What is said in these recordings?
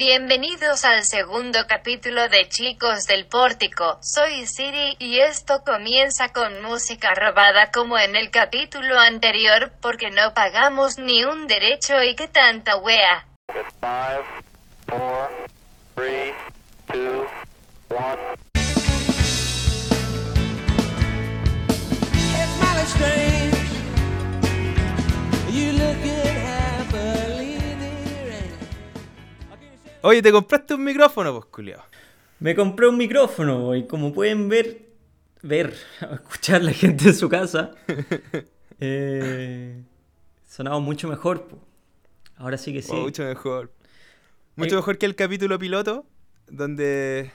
Bienvenidos al segundo capítulo de Chicos del Pórtico. Soy Siri y esto comienza con música robada como en el capítulo anterior porque no pagamos ni un derecho y que tanta wea. Five, four, three, two, one. Oye, ¿te compraste un micrófono, pues, culiao? Me compré un micrófono y como pueden ver, ver, escuchar la gente en su casa, eh, sonaba mucho mejor. po. Ahora sí que sí. Mucho mejor. Mucho mejor que el capítulo piloto, donde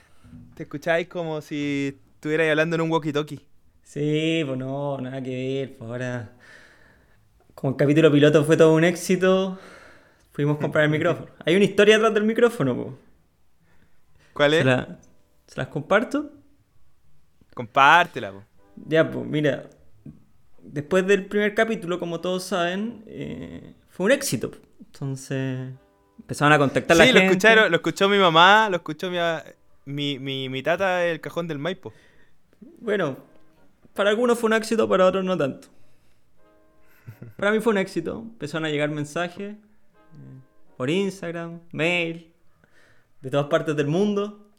te escucháis como si estuvierais hablando en un walkie-talkie. Sí, pues no, nada que ver. Pues ahora, como el capítulo piloto fue todo un éxito, fuimos a comprar el micrófono. Hay una historia atrás del micrófono, po. ¿Cuál ¿Se, es? la- se las comparto? Compártela, pues. Ya, pues mira, después del primer capítulo, como todos saben, eh, fue un éxito. Entonces, empezaron a contactar la Sí, lo gente. escucharon, lo escuchó mi mamá, lo escuchó mi, mi, mi, mi tata del cajón del Maipo. Bueno, para algunos fue un éxito, para otros no tanto. Para mí fue un éxito. Empezaron a llegar mensajes por Instagram, mail, de todas partes del mundo.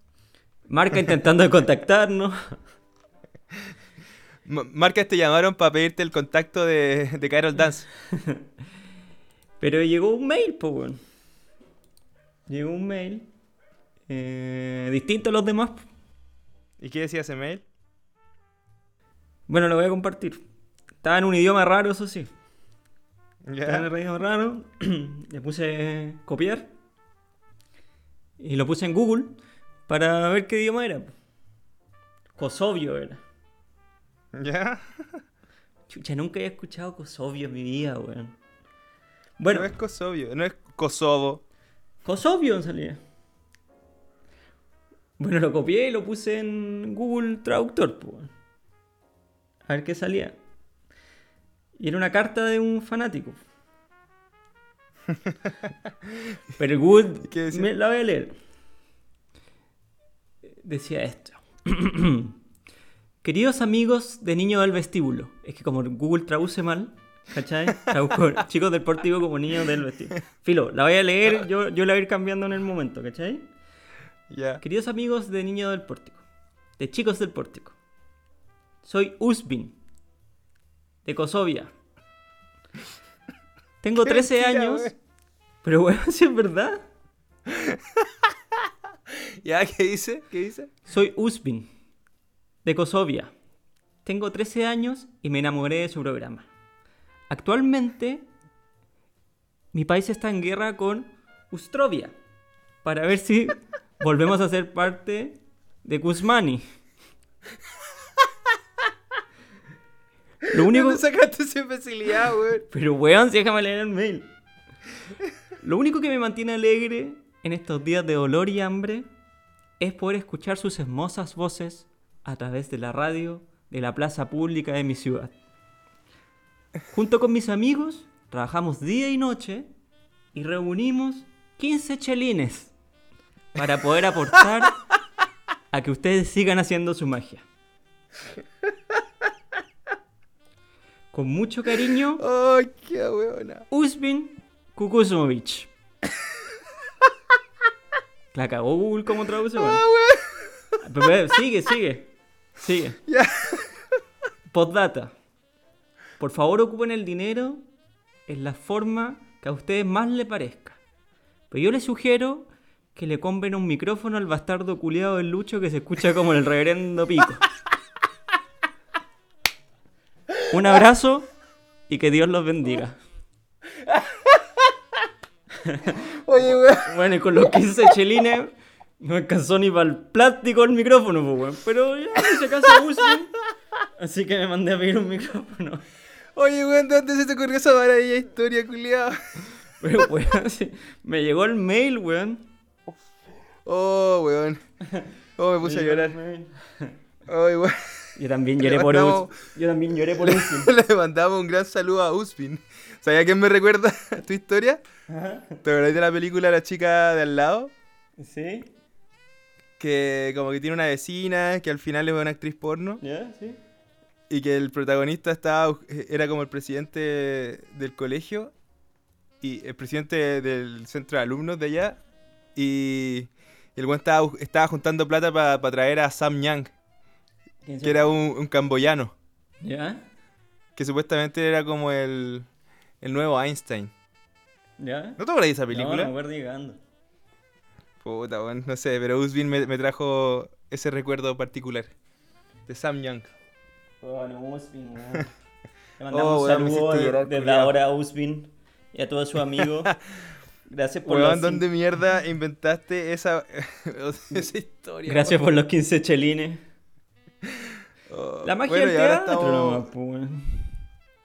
Marca intentando contactarnos. Marcas te llamaron para pedirte el contacto de, de Carol Dance. Pero llegó un mail, pues, weón. Llegó un mail. eh, distinto a los demás. ¿Y qué decía ese mail? Bueno, lo voy a compartir. Estaba en un idioma raro, eso sí. En un idioma raro. Le puse copiar. Y lo puse en Google para ver qué idioma era. Kosovio era. ¿Ya? Chucha, nunca había escuchado Kosovio en mi vida, weón. No Bueno, es Kosovo, no es Kosovo. Kosovio salía. Bueno, lo copié y lo puse en Google Traductor, pues. weón. A ver qué salía. Y era una carta de un fanático. Pero el Google ¿Qué decía? me la voy a leer. Decía esto. Queridos amigos de niño del vestíbulo. Es que como Google traduce mal, ¿cachai? Tradujo chicos del pórtico como niños del vestíbulo. Filo, la voy a leer, yo, yo la voy a ir cambiando en el momento, ¿cachai? Ya. Queridos amigos de Niño del Pórtico, de Chicos del Pórtico, soy Usbin, de Kosovia. Tengo Qué 13 mentira, años, wey. pero bueno, si es verdad. ¿Ya? ¿Qué dice? ¿Qué dice? Soy Usbin, de Kosovia. Tengo 13 años y me enamoré de su programa. Actualmente, mi país está en guerra con Ustrovia para ver si volvemos a ser parte de Kuzmani. Lo único... ¿Dónde sacaste esa imbecilidad, weón? Pero weón, si déjame leer el mail. Lo único que me mantiene alegre en estos días de dolor y hambre es poder escuchar sus hermosas voces a través de la radio de la plaza pública de mi ciudad. Junto con mis amigos, trabajamos día y noche y reunimos 15 chelines para poder aportar a que ustedes sigan haciendo su magia. Con mucho cariño, ¡Ay, qué weona! Usbin Kukusumovich. La cagó Google como traduce, weón. Pero, pero, sigue, sigue. Sigue. Ya. Postdata. Por favor ocupen el dinero en la forma que a ustedes más les parezca. Pero yo les sugiero que le compren un micrófono al bastardo culiado del Lucho que se escucha como el reverendo pico. Un abrazo y que Dios los bendiga. Oye, weón. Bueno, y con los 15 chelines no alcanzó ni para el plástico el micrófono, pues, weón. Pero ya, en ese caso. Así que me mandé a pedir un micrófono. Oye, weón, ¿de dónde se te ocurrió esa maravilla historia, culiao? Pero, weón, sí, me llegó el mail, weón. Oh, weón. Oh, me puse a Me llorar. Ay, weón. Yo también lloré por mandamos- Us- Yo también lloré por Usin. Le mandamos un gran saludo a Uspin. ¿Sabes a quién me recuerda tu historia? ¿Te acordás de la película La chica de al lado? ¿Sí? que como que tiene una vecina que al final es una actriz porno ¿Ya? ¿Sí? y que el protagonista estaba era como el presidente del colegio y el presidente del centro de alumnos de allá y el buen estaba, estaba juntando plata para traer a Sam Yang, ¿Quién que era un, un camboyano, ¿Ya? que supuestamente era como el, el nuevo Einstein. ¿Ya? ¿No te acuerdas de esa película? no me acuerdo llegando. Puta, weón, no sé, pero Usbin me, me trajo ese recuerdo particular de Sam Young. Oh, no, Usbin, weón. Le mandamos Oh, un saludo llorar, desde culiao. ahora a Usbin y a todos sus amigos. Gracias por Weón, los ¿dónde mierda inventaste esa, esa historia? Gracias por los 15 chelines. La magia bueno, del y ahora teatro estamos, nomás, pues, weón.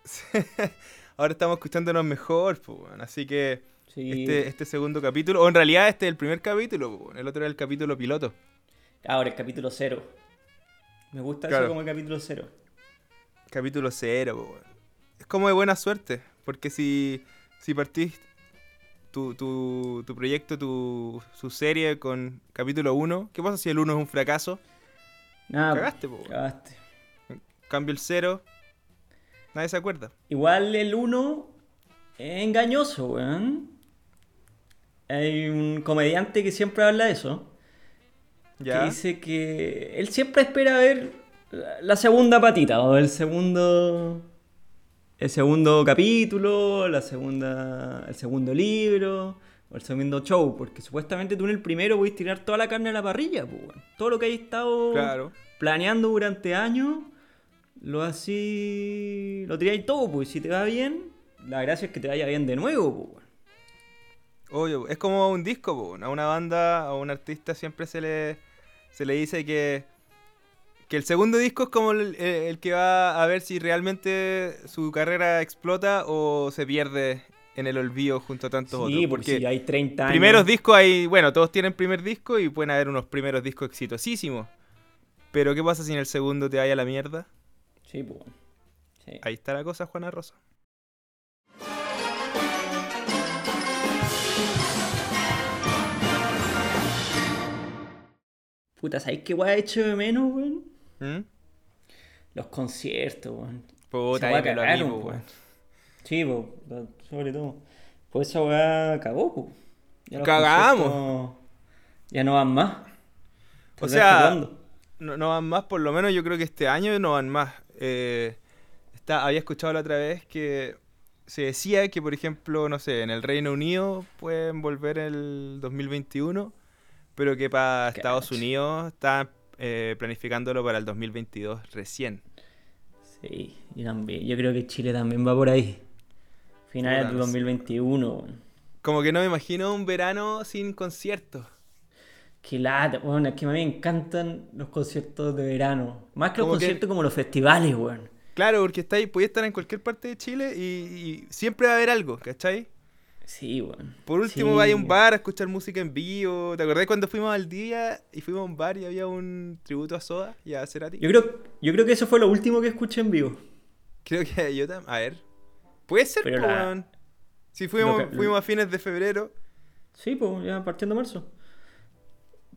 ahora estamos escuchándonos mejor, pues, weón, así que Sí. este, este segundo capítulo, o en realidad este es el primer capítulo, pues, el otro era el capítulo piloto. Ahora, el capítulo cero. Me gusta Claro. eso como el capítulo cero. Capítulo cero, pues. Es como de buena suerte, porque si, si partís tu, tu, tu proyecto, tu, su serie con capítulo 1, ¿qué pasa si el 1 es un fracaso? Nada, Cagaste, po. Cagaste. Cambio el 0, nadie se acuerda. Igual el 1 es engañoso, weón. Hay un comediante que siempre habla de eso. ¿Ya? Que dice que él siempre espera ver la- segunda patita o el segundo el segundo capítulo, la segunda el segundo libro o el segundo show, porque supuestamente tú en el primero puedes tirar toda la carne a la parrilla, pues, weón. todo lo que hay estado Claro. planeando durante años, lo así lo tiráis todo, pues y si te va bien, la gracia es que te vaya bien de nuevo, pues. Obvio, es como un disco, po, a una banda, a un artista siempre se le, se le dice que, que el segundo disco es como el, el que va a ver si realmente su carrera explota o se pierde en el olvido junto a tantos Sí, otros. porque si hay 30 años. primeros discos hay, bueno, todos tienen primer disco y pueden haber unos primeros discos exitosísimos. Pero ¿qué pasa si en el segundo te vaya a la mierda? Sí, pues. Sí. Ahí está la cosa, Juana Rosa. Puta, ¿sabes qué weá he hecho de menos, weón? ¿Mm? Los conciertos, weón. Puta, Esa weá dímelo a mí, cagaron, po, po. weón. Sí, lo- sobre todo. Pues esa weá cagó, po. Ya Cagamos. Ya no van más. O ¿Hasta sea, no van más, por lo menos yo creo que este año no van más. Eh, está, había escuchado la otra vez que se decía que, por ejemplo, no sé, en el Reino Unido pueden volver el 2021, pero que para Estados. Unidos están eh, planificándolo para el 2022 recién. Sí, yo también. Yo creo que Chile también va por ahí. Finales Puta, de no sé. 2021, weón. Como que no me imagino un verano sin conciertos. Qué lata, weón. Es que a mí me encantan los conciertos de verano. Más que los que- conciertos como los festivales, weón. Claro, porque estáis, podéis estar en cualquier parte de Chile y, y siempre va a haber algo, ¿cachai? Sí, weón. Por último, Sí. vaya a un bar a escuchar música en vivo. ¿Te acordás cuando fuimos al día y fuimos a un bar y había un tributo a Soda y a Cerati? Yo creo, yo creo que eso fue lo último que escuché en vivo. Creo que yo también. A ver. Puede ser, la- weón. Si fuimos, que- fuimos a fines de febrero. Sí, pues ya partiendo marzo.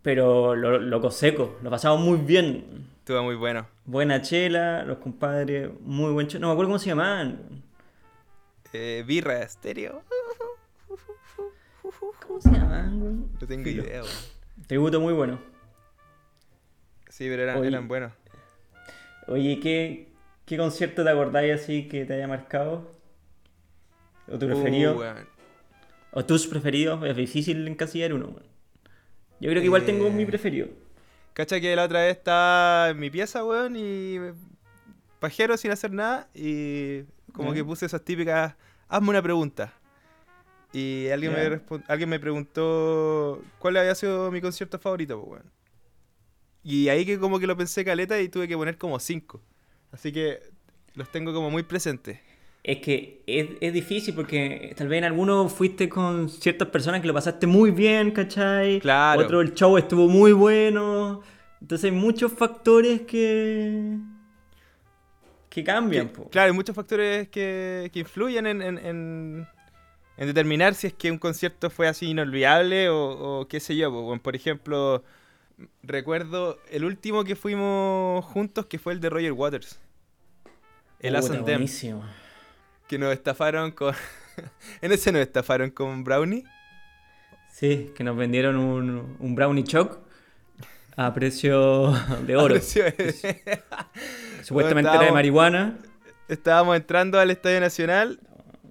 Pero lo, loco seco, lo pasamos muy bien. Estuvo muy bueno. Buena chela, los compadres, muy buen chela. No me acuerdo cómo se llamaban. Eh, birra estéreo. ¿Cómo se llamaban, güey? No tengo Filo. idea, weón. Tributo muy bueno. Sí, pero eran, Oye. eran buenos. Oye, ¿qué, qué concierto te acordáis así que te haya marcado? ¿O tu preferido? Uh. ¿O tus preferidos? Es difícil encasillar uno, güey. Yo creo que igual tengo Eh. mi preferido. Cacha que la otra vez estaba en mi pieza, weón, y pajero sin hacer nada, y como que puse esas típicas, hazme una pregunta. Y alguien, me, alguien me preguntó cuál había sido mi concierto favorito, pues, weón. Y ahí que como que lo pensé caleta y tuve que poner como cinco. Así que los tengo como muy presentes. Es que es, es difícil porque tal vez en algunos fuiste con ciertas personas que lo pasaste muy bien, ¿cachai? Claro. Otro el show estuvo muy bueno. Entonces hay muchos factores que. que cambian, Que- claro, hay muchos factores que, que influyen en, en, en, en determinar si es que un concierto fue así inolvidable o, o qué sé yo. weón. Por ejemplo, recuerdo el último que fuimos juntos que fue el de Roger Waters. El Us que nos estafaron con... en ese nos estafaron con Brownie. Sí, que nos vendieron un, un brownie choc a precio de oro. Supuestamente era de marihuana. Estábamos entrando al Estadio Nacional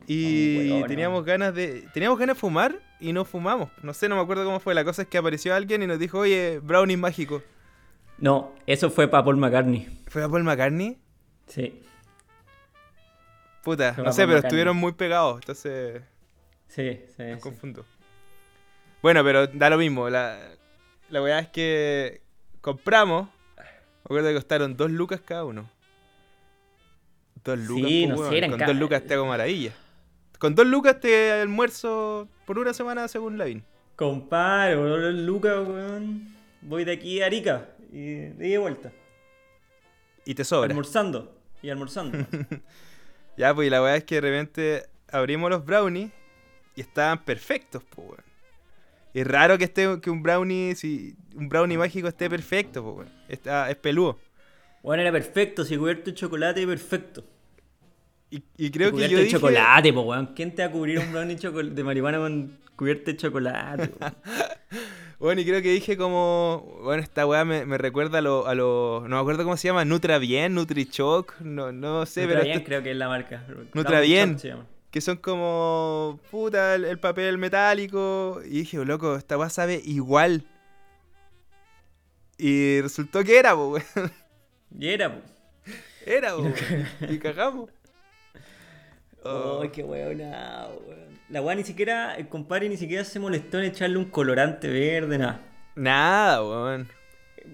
y teníamos ganas de teníamos ganas de fumar y no fumamos. No sé, no me acuerdo cómo fue. La cosa es que apareció alguien y nos dijo, oye, brownie mágico. No, eso fue para Paul McCartney. ¿Fue a Paul McCartney? Sí, Puta, no sé, pero estuvieron muy pegados, entonces sí, sí. me sí. confundo. Bueno, pero da lo mismo. La, la weá es que compramos. Me acuerdo que costaron dos lucas cada uno. Dos lucas, Sí, po, no sé, Con dos lucas te hago maravilla. Con dos lucas te almuerzo por una semana según Lavín. Compadre, weón, Lucas, weón. Voy de aquí a Arica y de vuelta. Y te sobra. Almorzando y almorzando. Ya, pues y la weá es que de repente abrimos los brownies y estaban perfectos, pues weón. Es raro que esté que un brownie, si un brownie mágico esté perfecto, pues weón. Está, es peludo. bueno, era perfecto, si cubierto de chocolate, perfecto. Y, y creo que cubierto yo de dije, chocolate, po, weón. ¿Quién te va a cubrir un brownie de marihuana con cubierto de chocolate? Bueno, y creo que dije como, bueno, esta weá me, me recuerda a lo, a lo, no me acuerdo cómo se llama, Nutra Bien, Nutrichoc, no, no sé, Nutra pero Bien esto- creo que es la marca. Nutra Bien. Que son como, puta, el, el papel metálico, y dije, "Oh, loco, esta weá sabe igual. Y resultó que era, po, weón. Y era, po. Era, po, y cagamos. Oh. Ay, qué weón, weón. La weá ni siquiera, el compadre ni siquiera se molestó en echarle un colorante verde, nada. Nada, weón.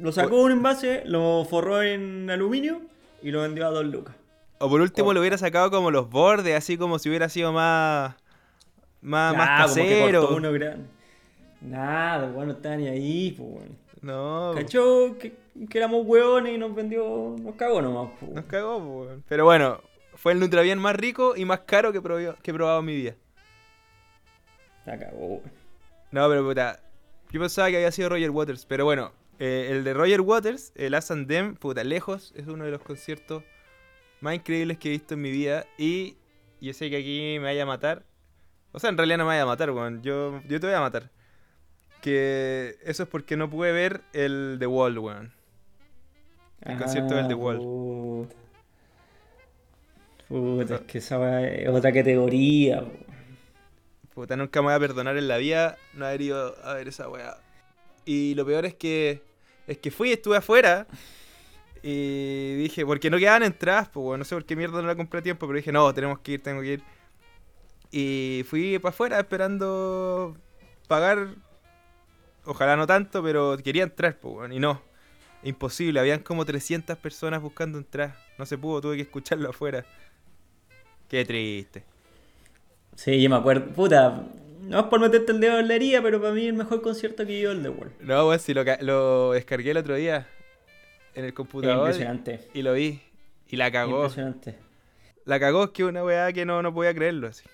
Lo sacó de un envase, lo forró en aluminio y lo vendió a dos lucas. O por último Corta. lo hubiera sacado como los bordes, así como si hubiera sido más, más, más Ah, como que casero. uno. Nada, weón no estaba ni ahí, pues weón. No, Cachó que, que éramos weones y nos vendió, nos cagó nomás, pues. nos cagó, po, weón. Pero bueno, fue el Nutrabian más rico y más caro que, probé- que he probado en mi vida. Cagó, weón. No, pero puta, yo pensaba que había sido Roger Waters, pero bueno, eh, el de Roger Waters, el As and Them, puta, lejos, es uno de los conciertos más increíbles que he visto en mi vida y yo sé que aquí me vaya a matar. O sea, en realidad no me vaya a matar, weón, yo, yo te voy a matar. Que eso es porque no pude ver el The Wall, weón. El concierto del The Wall. Ah, Puta. Puta, es que esa weá es otra categoría, po. Puta, nunca me voy a perdonar en la vida no haber ido a ver esa weá. Y lo peor es que es que fui, estuve afuera y dije, porque no quedaban entradas, pues bueno, no sé por qué mierda no la compré a tiempo, pero dije, no, tenemos que ir, tengo que ir. Y fui para afuera esperando pagar, ojalá no tanto, pero quería entrar, pues bueno, y no. Imposible, habían como 300 personas buscando entrar. No se pudo, tuve que escucharlo afuera. Qué triste. Sí, yo me acuerdo. Puta, no es por meterte el dedo en la herida, pero para mí el mejor concierto que yo el The Wall. No, weón, si lo, lo descargué el otro día en el Es computador impresionante. y lo vi. Y la cagó. Impresionante. La cagó es que una weá que no, no podía creerlo así.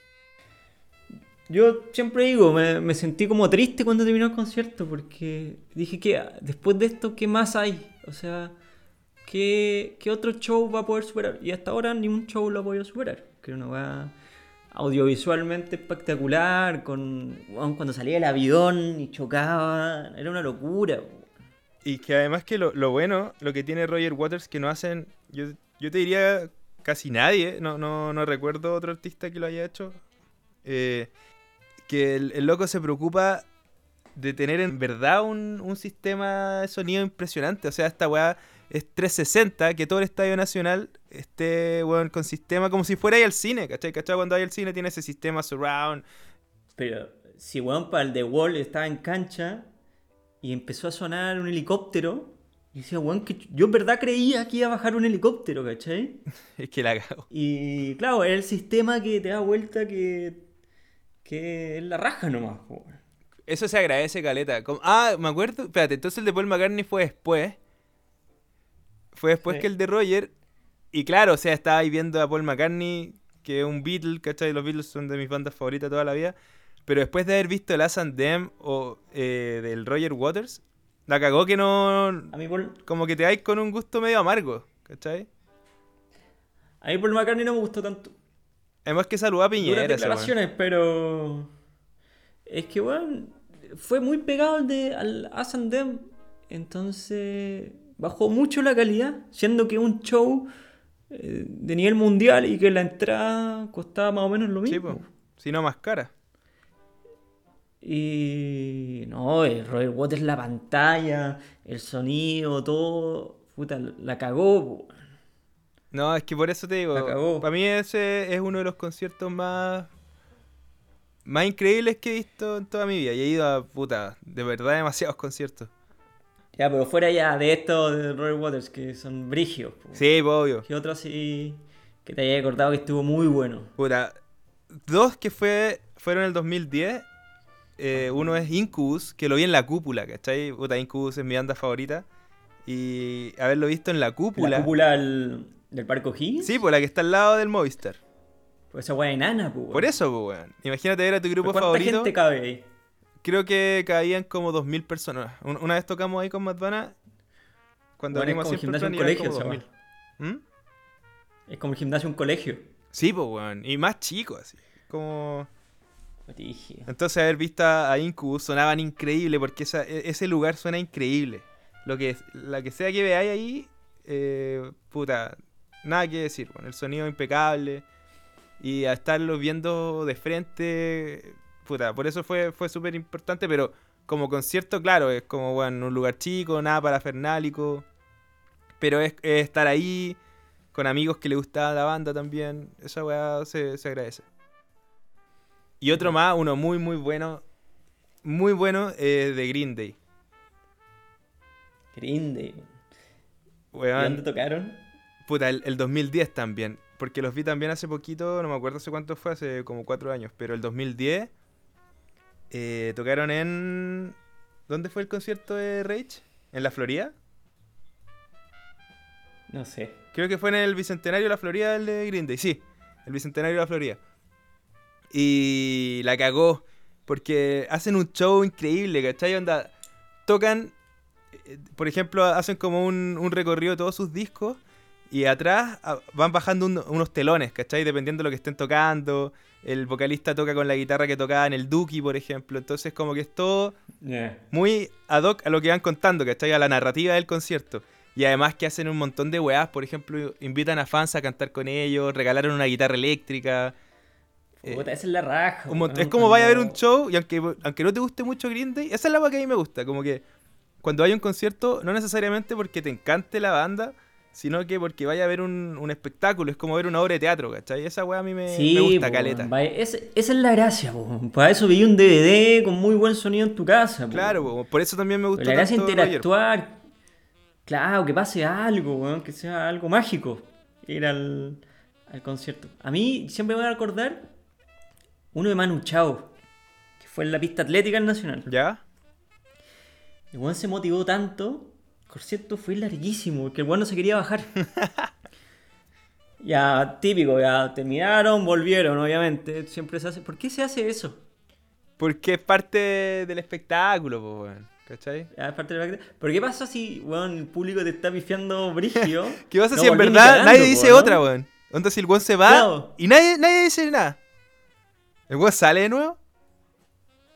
Yo siempre digo, me, me sentí como triste cuando terminó el concierto porque dije que después de esto, ¿qué más hay? O sea, ¿qué, qué otro show va a poder superar? Y hasta ahora ningún show lo ha podido superar. Que era una weá audiovisualmente espectacular, con cuando salía el avión y chocaba, era una locura. Y que además que lo, lo bueno, lo que tiene Roger Waters que no hacen, yo, yo te diría casi nadie, no, no, no recuerdo otro artista que lo haya hecho, eh, que el, el loco se preocupa de tener en verdad un, un sistema de sonido impresionante. O sea, esta weá es 360, que todo el Estadio Nacional esté weón, con sistema como si fuera ahí al cine, ¿cachai? ¿Cachai? Cuando hay al cine tiene ese sistema surround. Pero si weón para el The Wall estaba en cancha y empezó a sonar un helicóptero, y decía, weón, que yo en verdad creía que iba a bajar un helicóptero, ¿cachai? Es que la cago. Y claro, era el sistema que te da vuelta que, que es la raja nomás. weón. Eso se agradece, Caleta. Como- Ah, me acuerdo. Espérate, entonces el de Paul McCartney fue después. Fue después Sí. que el de Roger. Y claro, o sea, estaba ahí viendo a Paul McCartney que es un Beatle, ¿cachai? Los Beatles son de mis bandas favoritas toda la vida. Pero después de haber visto el and Them o eh, del Roger Waters, la cagó que no. A mí por, Como que te vais con un gusto medio amargo, ¿cachai? a mí Paul McCartney no me gustó tanto. Además que saludó a Piñera. declaraciones, pero. Es que, weón, fue muy pegado al, de, al As and Them. Entonces, bajó mucho la calidad, siendo que un show eh, de nivel mundial y que la entrada costaba más o menos lo Sí, mismo. po. Si no, más cara. Y. No, el Roger Waters, la pantalla, el sonido, todo. Puta, la cagó, po. No, es que por eso te digo. La cagó. Para mí ese es uno de los conciertos más. Más increíbles que he visto en toda mi vida. Y he ido a puta, de verdad demasiados conciertos. Ya, pero fuera ya de esto de Roger Waters, que son brigios. po. Sí, po, obvio. ¿Qué otro así que te haya acordado que estuvo muy bueno? Puta, dos que fue, fueron en el 2010. Eh, uno es Incubus, que lo vi en la cúpula, ¿cachai? Puta, Incubus es mi banda favorita. Y haberlo visto en la cúpula. ¿La cúpula del, del Parque O'Higgins? Sí, por la que está al lado del Movistar. Pues esa weá enana, pues. Por eso, pues, weón. Imagínate ver a tu grupo ¿Cuánta favorito. gente cabe ahí? Creo que caían como 2.000 personas. Un- Una vez tocamos ahí con Madvana. Cuando Bueno, es venimos como siempre gimnasio en iban colegio, como esa 2.000. ¿Mm? Es como el gimnasio un colegio. Sí, pues, weón. Y más chicos, así. Como... Entonces haber visto a Incubus sonaban increíble porque esa- e- ese lugar suena increíble. Lo que, la que sea que veáis ahí, eh, puta, nada que decir. Bueno, el sonido impecable y a estarlo viendo de frente, puta, por eso fue, fue súper importante, pero como concierto, claro, es como, bueno, un lugar chico, nada parafernálico, pero es, es estar ahí con amigos que le gustaba la banda también, esa weá se, se agradece. Y otro más, uno muy, muy bueno. Muy bueno, eh, de Green Day. Grinde. ¿Y Weón, dónde tocaron? puta, el, el 2010 también. Porque los vi también hace poquito, no me acuerdo hace cuánto fue, hace como cuatro años. Pero el 2010 eh, tocaron en... ¿Dónde fue el concierto de Rage? ¿En la Florida? No sé. Creo que fue en el Bicentenario de la Florida el de Green Day, sí. El Bicentenario de la Florida. Y la cagó. Porque hacen un show increíble, ¿cachai? Onda, tocan, eh, por ejemplo, hacen como un, un recorrido de todos sus discos. Y atrás van bajando un- unos telones, ¿cachai? Dependiendo de lo que estén tocando. El vocalista toca con la guitarra que tocaba en el Dookie, por ejemplo. Entonces como que es todo Yeah. muy ad hoc a lo que van contando, ¿cachai? A la narrativa del concierto. Y además que hacen un montón de weás, por ejemplo, invitan a fans a cantar con ellos, regalaron una guitarra eléctrica. Eh, Puta, esa es la raja. un es como vaya a ver un cuando- show y aunque, aunque no te guste mucho Green Day, esa es la weá que a mí me gusta. Como que cuando hay un concierto, no necesariamente porque te encante la banda, sino que porque vaya a ver un, un espectáculo. Es como ver una obra de teatro, ¿cachai? Esa weá a mí me, Sí, me gusta, po, caleta. esa, es la gracia, po. Para eso vi un DVD con muy buen sonido en tu casa. po. Claro, po, por eso también me gusta La gracia tanto Roger. interactuar. Claro, que pase algo, weón, que sea algo mágico. Ir al, al concierto. A mí siempre me voy a acordar uno de Manu Chao, que fue en la pista atlética del Nacional. ¿Ya? El weón se motivó tanto. Concierto fue larguísimo, porque el weón no se quería bajar. ya, típico, ya terminaron, volvieron, obviamente. Siempre se hace. ¿Por qué se hace eso? Porque es parte del espectáculo, po, weón. ¿Cachai? Ya, es parte de la- ¿Pero qué pasa si, weón, el público te está pifiando brigio? ¿Qué pasa No si en verdad nadie dice ¿no? otra, weón? Onda si el weón se va Claro. y nadie, nadie dice nada. ¿El weón sale de nuevo?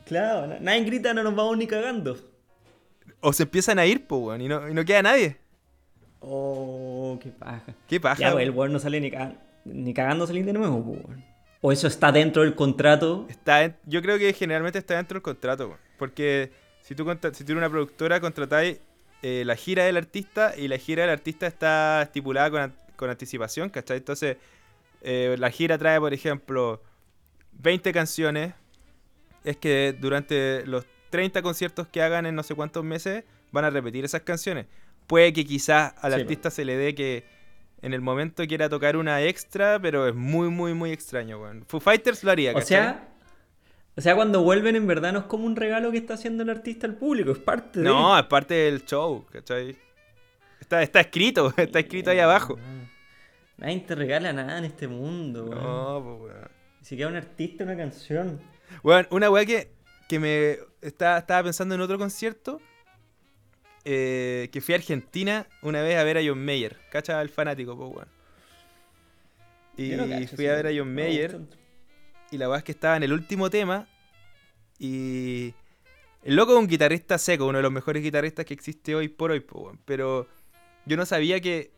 Claro, na- nadie grita, no nos vamos ni cagando. O se empiezan a ir, po, weón, y no, y no queda nadie. Oh, qué paja. Qué paja. Ya, pues, el weón no sale ni, ca- ni cagando salir de nuevo, weón. O eso está dentro del contrato. Está en- yo creo que generalmente está dentro del contrato, weón. Porque si tú, si tú eres una productora, contratáis eh, la gira del artista y la gira del artista está estipulada con, con anticipación, ¿cachai? Entonces, eh, la gira trae, por ejemplo, 20 canciones. Es que durante los 30 conciertos que hagan en no sé cuántos meses van a repetir esas canciones. Puede que quizás al Sí, artista se le dé que en el momento quiera tocar una extra, pero es muy, muy, muy extraño, weón. Foo Fighters lo haría, O ¿cachai? sea, o sea, cuando vuelven en verdad no es como un regalo que está haciendo el artista al público, es parte de... No, es parte del show, ¿cachai? Está, está escrito, está escrito ahí abajo. Nadie te regala nada en este mundo, weón. No, pues, weón. Si queda un artista, una canción. Bueno, una weá que, que me estaba, estaba pensando en otro concierto. eh, que fui a Argentina una vez a ver a John Mayer. ¿Cacha? El fanático, pues. Y Yo no cacho fui a ver a. John Mayer. Y la weá es que estaba en el último tema. Y. El loco es un guitarrista seco, uno de los mejores guitarristas que existe hoy por hoy, weón. Pero yo no sabía que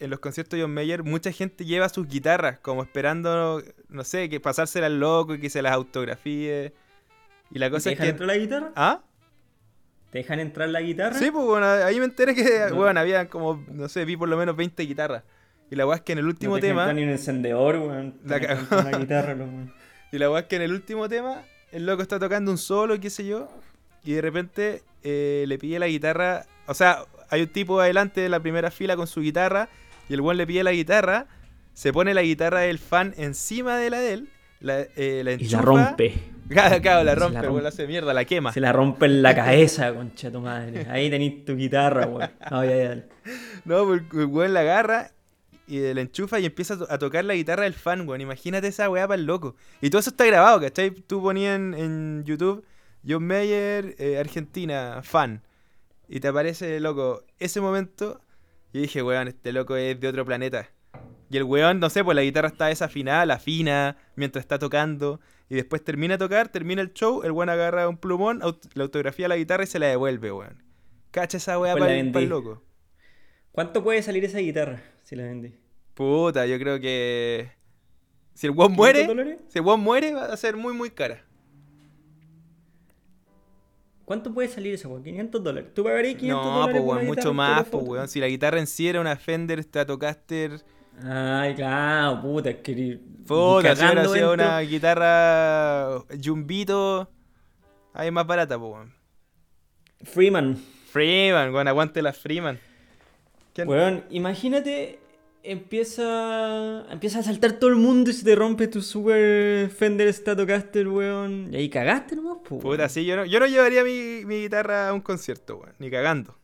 en los conciertos de John Mayer mucha gente lleva sus guitarras, como esperando, no sé, que pasársela al loco y que se las autografíe. Y la ¿Te cosa es dejan que. entrar la guitarra? ¿Ah? ¿Te dejan entrar la guitarra? Sí, pues bueno, ahí me enteré que, No. weón, había como, no sé, vi por lo menos 20 guitarras. Y la weá es que en el No último te dejan tema. ni un encendedor, weón. La Te Una guitarra, lo- weón. Y la weá es que en el último tema, el loco está tocando un solo, y qué sé yo, y de repente eh, le pide la guitarra. O sea, hay un tipo adelante de la primera fila con su guitarra, y el weón le pide la guitarra, se pone la guitarra del fan encima de la de él, la, eh, la Y enchufa. la rompe. Claro, claro, la rompe, la rompe. la hace mierda, la quema. Se la rompe en la cabeza, concha tu madre. Ahí tenés tu guitarra, weón. No, ya, ya. No, pues el weón la agarra y la enchufa y empieza a tocar la guitarra del fan, weón. Imagínate esa weá para el loco. Y todo eso está grabado, ¿cachai? Tú ponías en, en YouTube John Mayer, eh, Argentina, fan. Y te aparece, loco, ese momento. Y dije, weón, este loco es de otro planeta. Y el weón, no sé, pues la guitarra está desafinada, la afina mientras está tocando. Y después termina de tocar, termina el show, el weón agarra un plumón, aut- la autografía a la guitarra y se la devuelve, weón. Cacha esa weá para el loco. ¿Cuánto puede salir esa guitarra si la vendí? Puta, yo creo que. Si el weón ¿500 muere. dólares? Si el weón muere, va a ser muy, muy cara. ¿Cuánto puede salir esa, weón? 500 dólares. ¿Tú pagarías 500 No, dólares pues por una weón, mucho más, pues weón. Si la guitarra en sí era una Fender Stratocaster. Ay, claro, puta, es que... Puta, si hubiera sido una guitarra Jumbito. Ahí es más barata, weón. Freeman. Freeman, weón, aguante la Freeman. Weón, imagínate, empieza, empieza a saltar todo el mundo y se te rompe tu super Fender Stratocaster, weón. Y ahí cagaste nomás, pues. Puta, sí, yo no, yo no llevaría mi, mi guitarra a un concierto, weón. Ni cagando.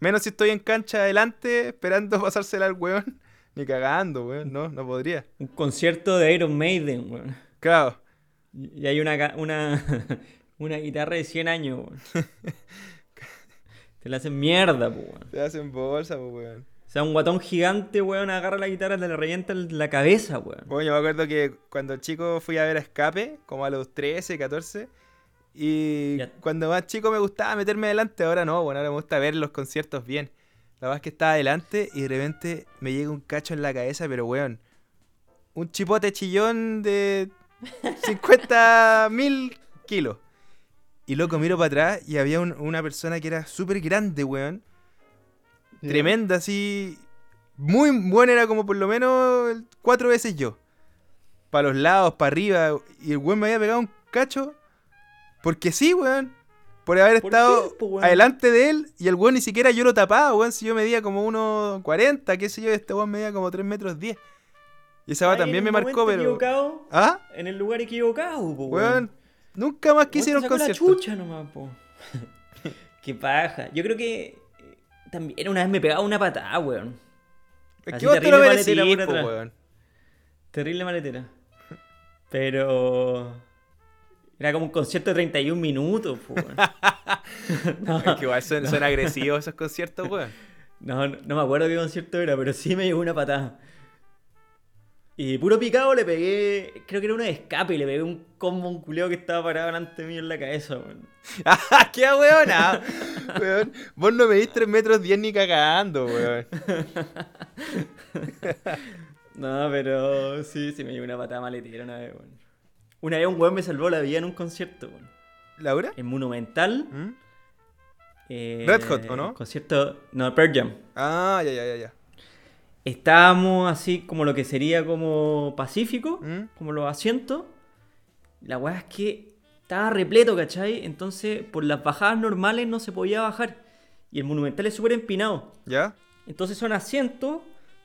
Menos si estoy en cancha adelante esperando pasársela al weón. Ni cagando, weón. No, no podría. Un concierto de Iron Maiden, weón. Claro. Y hay una, una, una guitarra de 100 años, weón. Te la hacen mierda, weón. Te hacen bolsa, weón. O sea, un guatón gigante, weón, agarra la guitarra, te la revienta en la cabeza, weón. Bueno, yo me acuerdo que cuando chico fui a ver a Escape, como a los 13, 14. Y Ya. cuando más chico me gustaba meterme adelante, ahora no, bueno, ahora me gusta ver los conciertos bien. La verdad es que estaba adelante y de repente me llega un cacho en la cabeza, pero weón, un chipote chillón de 50 mil kilos. Y loco, miro para atrás y había un- una persona que era súper grande, weón. Tremenda, así. Muy buena, era como por lo menos cuatro veces yo. Para los lados, para arriba. Y el weón me había pegado un cacho. Porque sí, weón. Por haber ¿Por estado qué, po, weón? adelante de él. Y el weón ni siquiera yo lo tapaba, weón. Si yo medía como 1.40, qué sé yo, este weón medía como 3 metros 10. Y esa weá Ahí también me marcó, pero. equivocado, ¿Ah? en el lugar equivocado, po, Weón. Nunca más sacó concierto. la chucha nomás, po. Qué paja. Yo creo que eh, también una vez me pegaba una patada, weón. Es que vos te lo por po, atrás. weón. Terrible maletera. Pero. Era como un concierto de 31 minutos, no, Es que igual son, son agresivos esos conciertos, weón. no, no me acuerdo qué concierto era, pero sí me llegó una patada. Y puro picado le pegué. Creo que era uno de escape y le pegué un combo un culeo que estaba parado delante mío en la cabeza, weón. ¡Ah, qué weona! weón. Vos no medís 3 metros 10 ni cagando, weón. No, pero sí, sí me dio una patada maletera una vez, weón. Una vez un weón me salvó la vida en un concierto, weón. ¿Laura? En Monumental. ¿Mm? eh, Red Hot, ¿o no? Concierto. No, Pearl Jam. Ah, ya, ya, ya, ya. Estábamos así como lo que sería como Pacífico, ¿Mm? como los asientos. La weá es que estaba repleto, ¿cachai? Entonces, por las bajadas normales no se podía bajar. Y el Monumental es súper empinado. ¿Ya? Entonces son asientos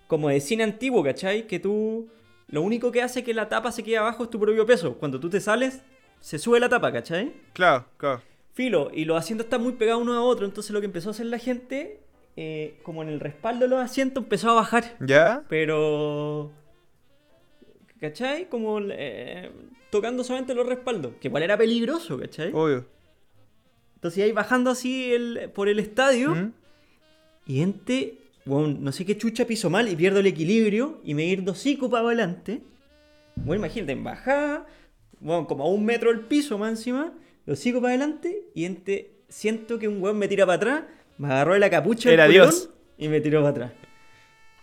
como de cine antiguo, ¿cachai? Que tú. Lo único que hace que la tapa se quede abajo es tu propio peso. Cuando tú te sales, se sube la tapa, ¿cachai? Claro, claro. Filo, y los asientos están muy pegados uno a otro. Entonces lo que empezó a hacer la gente eh, como en el respaldo de los asientos, empezó a bajar. ¿Ya? Pero. ¿Cachai? Como eh, tocando solamente los respaldos. Que igual era peligroso, ¿cachai? Obvio. Entonces ahí bajando así el, por el estadio. ¿Mm? Y ente, bueno, no sé qué chucha piso mal y pierdo el equilibrio y me ir dos hocico para adelante. Bueno, imagínate, en bajada, bueno, como a un metro del piso más encima, dos hocico para adelante y ente, siento que un weón me tira para atrás, me agarró de la capucha Era Dios. y me tiró para atrás.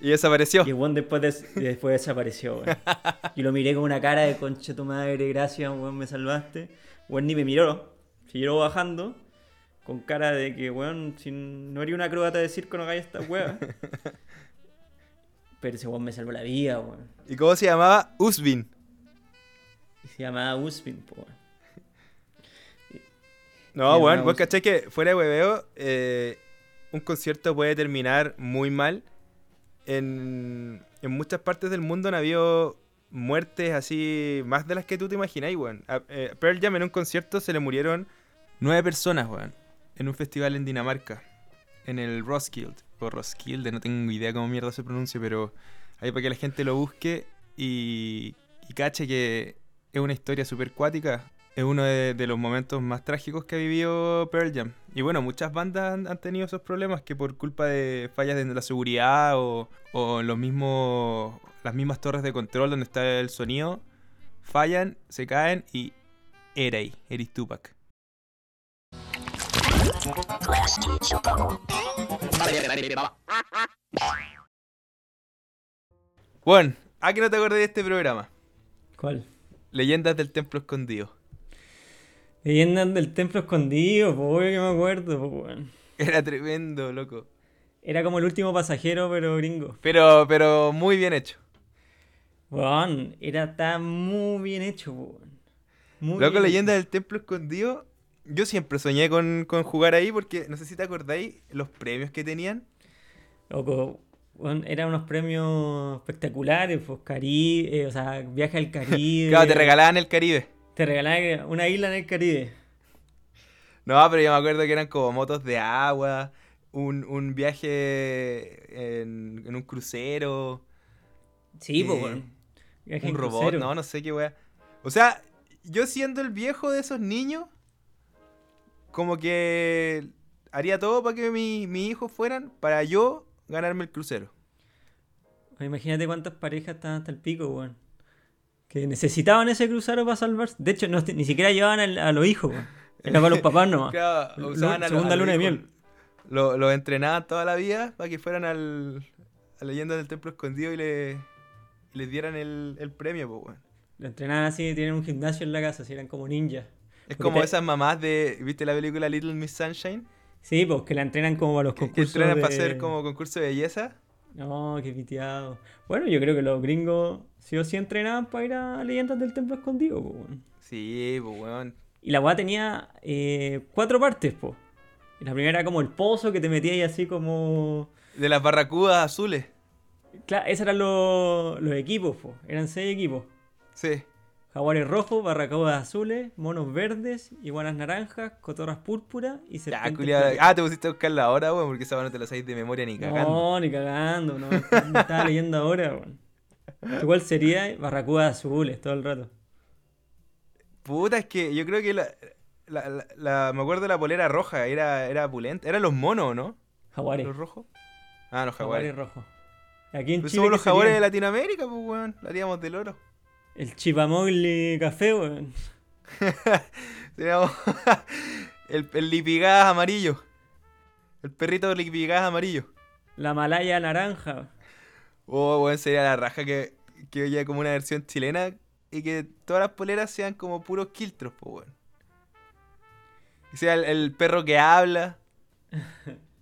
Y desapareció. Y el weón después, des- después desapareció, weón. Y lo miré con una cara de concha tu madre, gracias, weón, me salvaste. Weón ni me miró, siguió bajando, con cara de que, weón, si no haría una acróbata de circo no hagáis esta weá. Pero ese weón me salvó la vida, weón. ¿Y cómo se llamaba? Usbin. Y se llamaba Uspin, po, weón. No, weón, vos cachai que fuera de hueveo, eh, un concierto puede terminar muy mal. En, en muchas partes del mundo han habido muertes así, más de las que tú te imagináis, weón. A eh, Pearl Jam en un concierto se le murieron nueve personas, weón. En un festival en Dinamarca. En el Roskilde. O Roskilde, no tengo idea cómo mierda se pronuncia, pero ahí para que la gente lo busque y, y cache que es una historia súper cuática. Es uno de, los momentos más trágicos que ha vivido Pearl Jam. Y bueno, muchas bandas han, tenido esos problemas que por culpa de fallas de la seguridad o, o los mismos, las mismas torres de control donde está el sonido, fallan, se caen y ahí, eres Tupac. Bueno, ¿a qué no te acordé de este programa? ¿Cuál? Leyendas del Templo Escondido. Leyendas del templo escondido, obvio que me acuerdo, po, weón. Era tremendo, loco. Era como el último pasajero, pero gringo. Pero, pero muy bien hecho. Weón, era tan muy bien hecho, po. Muy Loco, bien Leyendas del Templo Escondido. Yo siempre soñé con, con jugar ahí porque, no sé si te acordáis, los premios que tenían. Loco, weón, eran unos premios espectaculares, pues Caribe, eh, o sea, viaje al Caribe. Claro, te regalaban el Caribe. Te regalaban una isla en el Caribe. No, pero yo me acuerdo que eran como motos de agua, un, un viaje en, en un crucero, Sí, pues, Eh. Viaje un robot, crucero. no, no sé qué wea. O sea, yo siendo el viejo de esos niños, como que haría todo para que mi- mis hijos fueran, para yo ganarme el crucero. Imagínate cuántas parejas estaban hasta el pico, weón. Que necesitaban ese crucero para salvarse. De hecho, no, ni siquiera llevaban a, los hijos, weón. Era para los papás nomás. Claro, a los- segunda a los luna de miel. Lo- Los entrenaban toda la vida para que fueran al, a Leyendas del Templo Escondido y, le, y les dieran el, el premio, pues, weón. Lo entrenaban así, tienen un gimnasio en la casa, así eran como ninjas. Es como te- esas mamás de. ¿Viste la película Little Miss Sunshine? Sí, pues que la entrenan como para los Que, que concursos. entrenan para hacer como concurso de belleza. No, qué piteado. Bueno, yo creo que los gringos sí o sí entrenaban para ir a Leyendas del Templo Escondido, pues, weón. Sí, pues, weón. Y la weá tenía eh, cuatro partes. Y la primera era como el pozo que te metía ahí así como. De las barracudas azules. Claro, esos eran los, los equipos, po. Eran seis equipos. Sí. Jaguares rojos, barracudas azules, monos verdes, iguanas naranjas, cotorras púrpuras y serpientes. Ah, te pusiste a buscar la hora, weón, porque esa no te la sabéis de memoria ni cagando. No, ni cagando, no. Me estaba leyendo ahora, weón. Igual sería barracudas azules todo el rato. Puta, es que yo creo que la, la, la- la- me acuerdo de la polera roja, era, era pulenta. Eran los monos, ¿no? Jaguares. Los rojos. Ah, los Jaguares jaguares. rojos. Aquí en Chile. somos ¿qué los jaguares de? Latinoamérica, pues, weón. La haríamos del oro. El chipamogli café, weón. Seríamos el, el lipigas amarillo. El perrito lipigas amarillo. La malaya naranja. Oh, weón, sería la raja que, que haya como una versión chilena y que todas las poleras sean como puros quiltros, pues, weón. Y sea el, el perro que habla.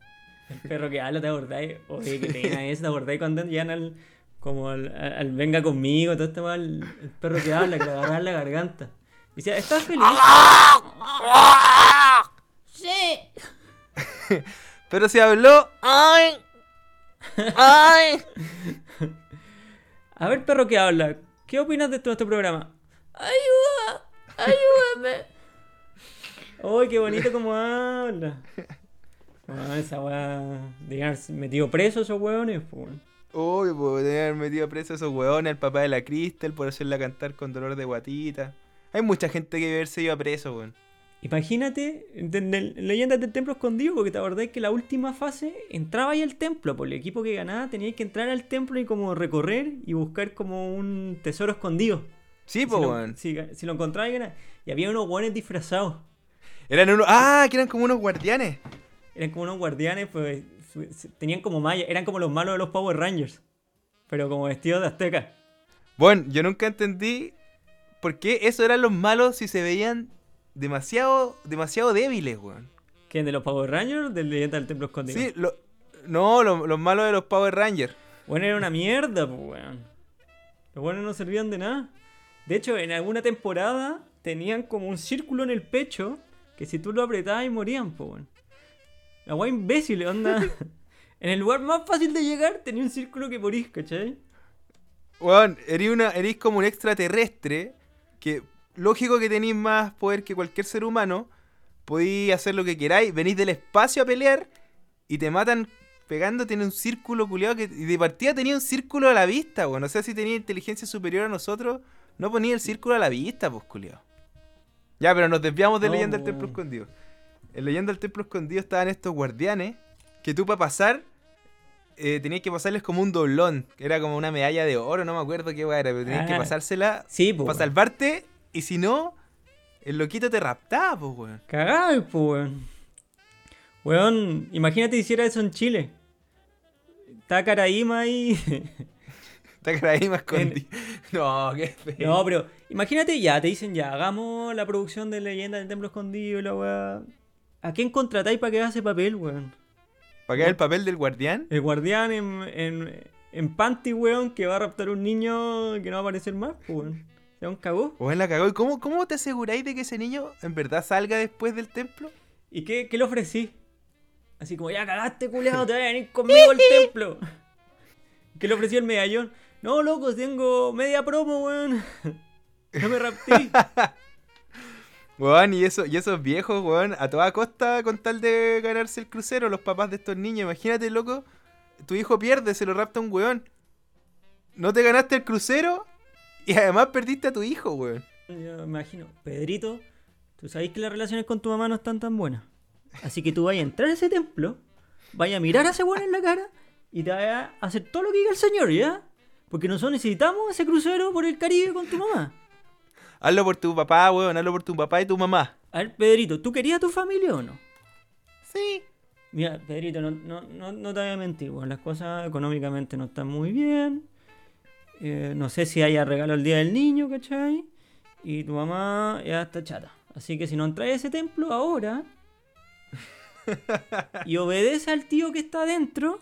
El perro que habla, ¿te acordáis? Oye, qué pena eso, ¿te acordáis cuando llegan al. Como al, al- al venga conmigo, todo este mal, el, perro que habla, que le agarran la garganta. Y decía, ¿estás feliz? Pero se habló. ¡Ay! ¡Ay! A ver, perro que habla, ¿qué opinas de todo este programa? ¡Ayuda! ¡Ayúdame! ¡Ay, qué bonito como habla! Weón, esa weá. Haberse metido preso esos weones, weón. Uy, deben haber metido preso a esos hueones, al papá de la Crystal, por hacerla cantar con dolor de guatita. Hay mucha gente que debe haberse ido a preso, weón. Imagínate, en, en- en Leyendas del Templo Escondido, porque te acordás que la última fase entraba ahí al templo, por el equipo que ganaba tenía que entrar al templo y como recorrer y buscar como un tesoro escondido. Sí, pues, weón. si, si lo encontraba y ganaba. Y había unos guanes disfrazados. Eran unos. ¡Ah! Que eran como unos guardianes. Eran como unos guardianes, pues tenían como malla, eran como los malos de los Power Rangers, pero como vestidos de azteca. Bueno, yo nunca entendí por qué esos eran los malos si se veían demasiado, demasiado débiles, weón. ¿Quién de los Power Rangers? Del Leyenda del Templo Escondido. Sí, lo- no, lo- los malos de los Power Rangers. Bueno, era una mierda, pues, weón. Los buenos no servían de nada. De hecho, en alguna temporada tenían como un círculo en el pecho que si tú lo apretabas y morían, pues, weón. La weá imbécil, onda. en el lugar más fácil de llegar tenía un círculo que morís, ¿cachai? Weón, una, eres como un extraterrestre que, lógico que tenéis más poder que cualquier ser humano, podéis hacer lo que queráis, venís del espacio a pelear y te matan pegando, tiene un círculo culiado que y de partida tenía un círculo a la vista, weón. O sea, si tenía inteligencia superior a nosotros, no ponía el círculo a la vista, pues, culiado. Ya, pero nos desviamos de No, Leyenda del Templo. Escondido. En Leyenda del Templo Escondido estaban estos guardianes que tú para pasar eh, tenías que pasarles como un doblón. que Era como una medalla de oro, no me acuerdo qué weá era, pero tenías que Ah, pasársela Sí, para salvarte. Y si no, el loquito te raptaba, pues, weón. Cagado, pues, weón. Weón, imagínate hiciera eso en Chile. Está Caraíma ahí. Está más escondido. No, qué feo. No, pero imagínate ya, te dicen ya, hagamos la producción de Leyenda del Templo Escondido y la weá. ¿A quién contratáis para que haga ese papel, weón? ¿Para qué el papel del guardián? El guardián en, en, en panty, weón, que va a raptar un niño que no va a aparecer más, pues, weón. Se un cagó. O en la cagó. ¿Y cómo, cómo te aseguráis de que ese niño en verdad salga después del templo? ¿Y qué, qué le ofrecí? Así como, ya cagaste, culeado, te vas a venir conmigo al templo. ¿Qué le ofreció el medallón? No, loco, tengo media promo, weón. No me rapté. Weón, y, eso, y esos viejos, weón, a toda costa con tal de ganarse el crucero, los papás de estos niños. Imagínate, loco, tu hijo pierde, se lo rapta un weón. No te ganaste el crucero y además perdiste a tu hijo, weón. Yo me imagino, Pedrito, tú sabes que las relaciones con tu mamá no están tan buenas. Así que tú vayas a entrar a ese templo, vayas a mirar a ese weón en la cara y te vayas a hacer todo lo que diga el señor, ¿ya? Porque nosotros necesitamos ese crucero por el Caribe con tu mamá. Hazlo por tu papá, weón, hazlo por tu papá y tu mamá. A ver, Pedrito, ¿tú querías a tu familia o no? Sí. Mira, Pedrito, no, no, no, no te voy a mentir, weón, las cosas económicamente no están muy bien. Eh, no sé si haya regalo el día del niño, ¿cachai? Y tu mamá ya está chata. Así que si no entras a ese templo ahora y obedece al tío que está adentro.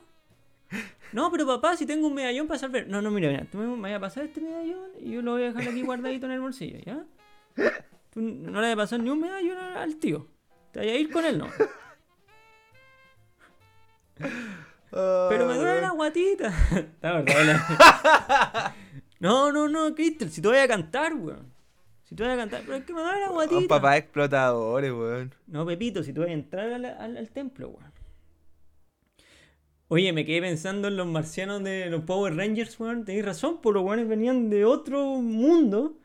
No, pero papá, si tengo un medallón para salvar. No, no, mira, mira, tú me vas a pasar este medallón y yo lo voy a dejar aquí guardadito en el bolsillo, ¿ya? Tú no le vas a pasar ni un medallón al tío. Te vas a ir con él, no. Pero me duele la guatita. Está verdad, No, no, no, Crystal, si te voy a cantar, weón. Si te voy a cantar, pero es que me duele la guatita. Los papás explotadores, weón. No, Pepito, si tú vas a entrar al, al- al templo, weón. Oye, me quedé pensando en los marcianos de los Power Rangers, weón. Tenés razón, por los weones venían de otro mundo.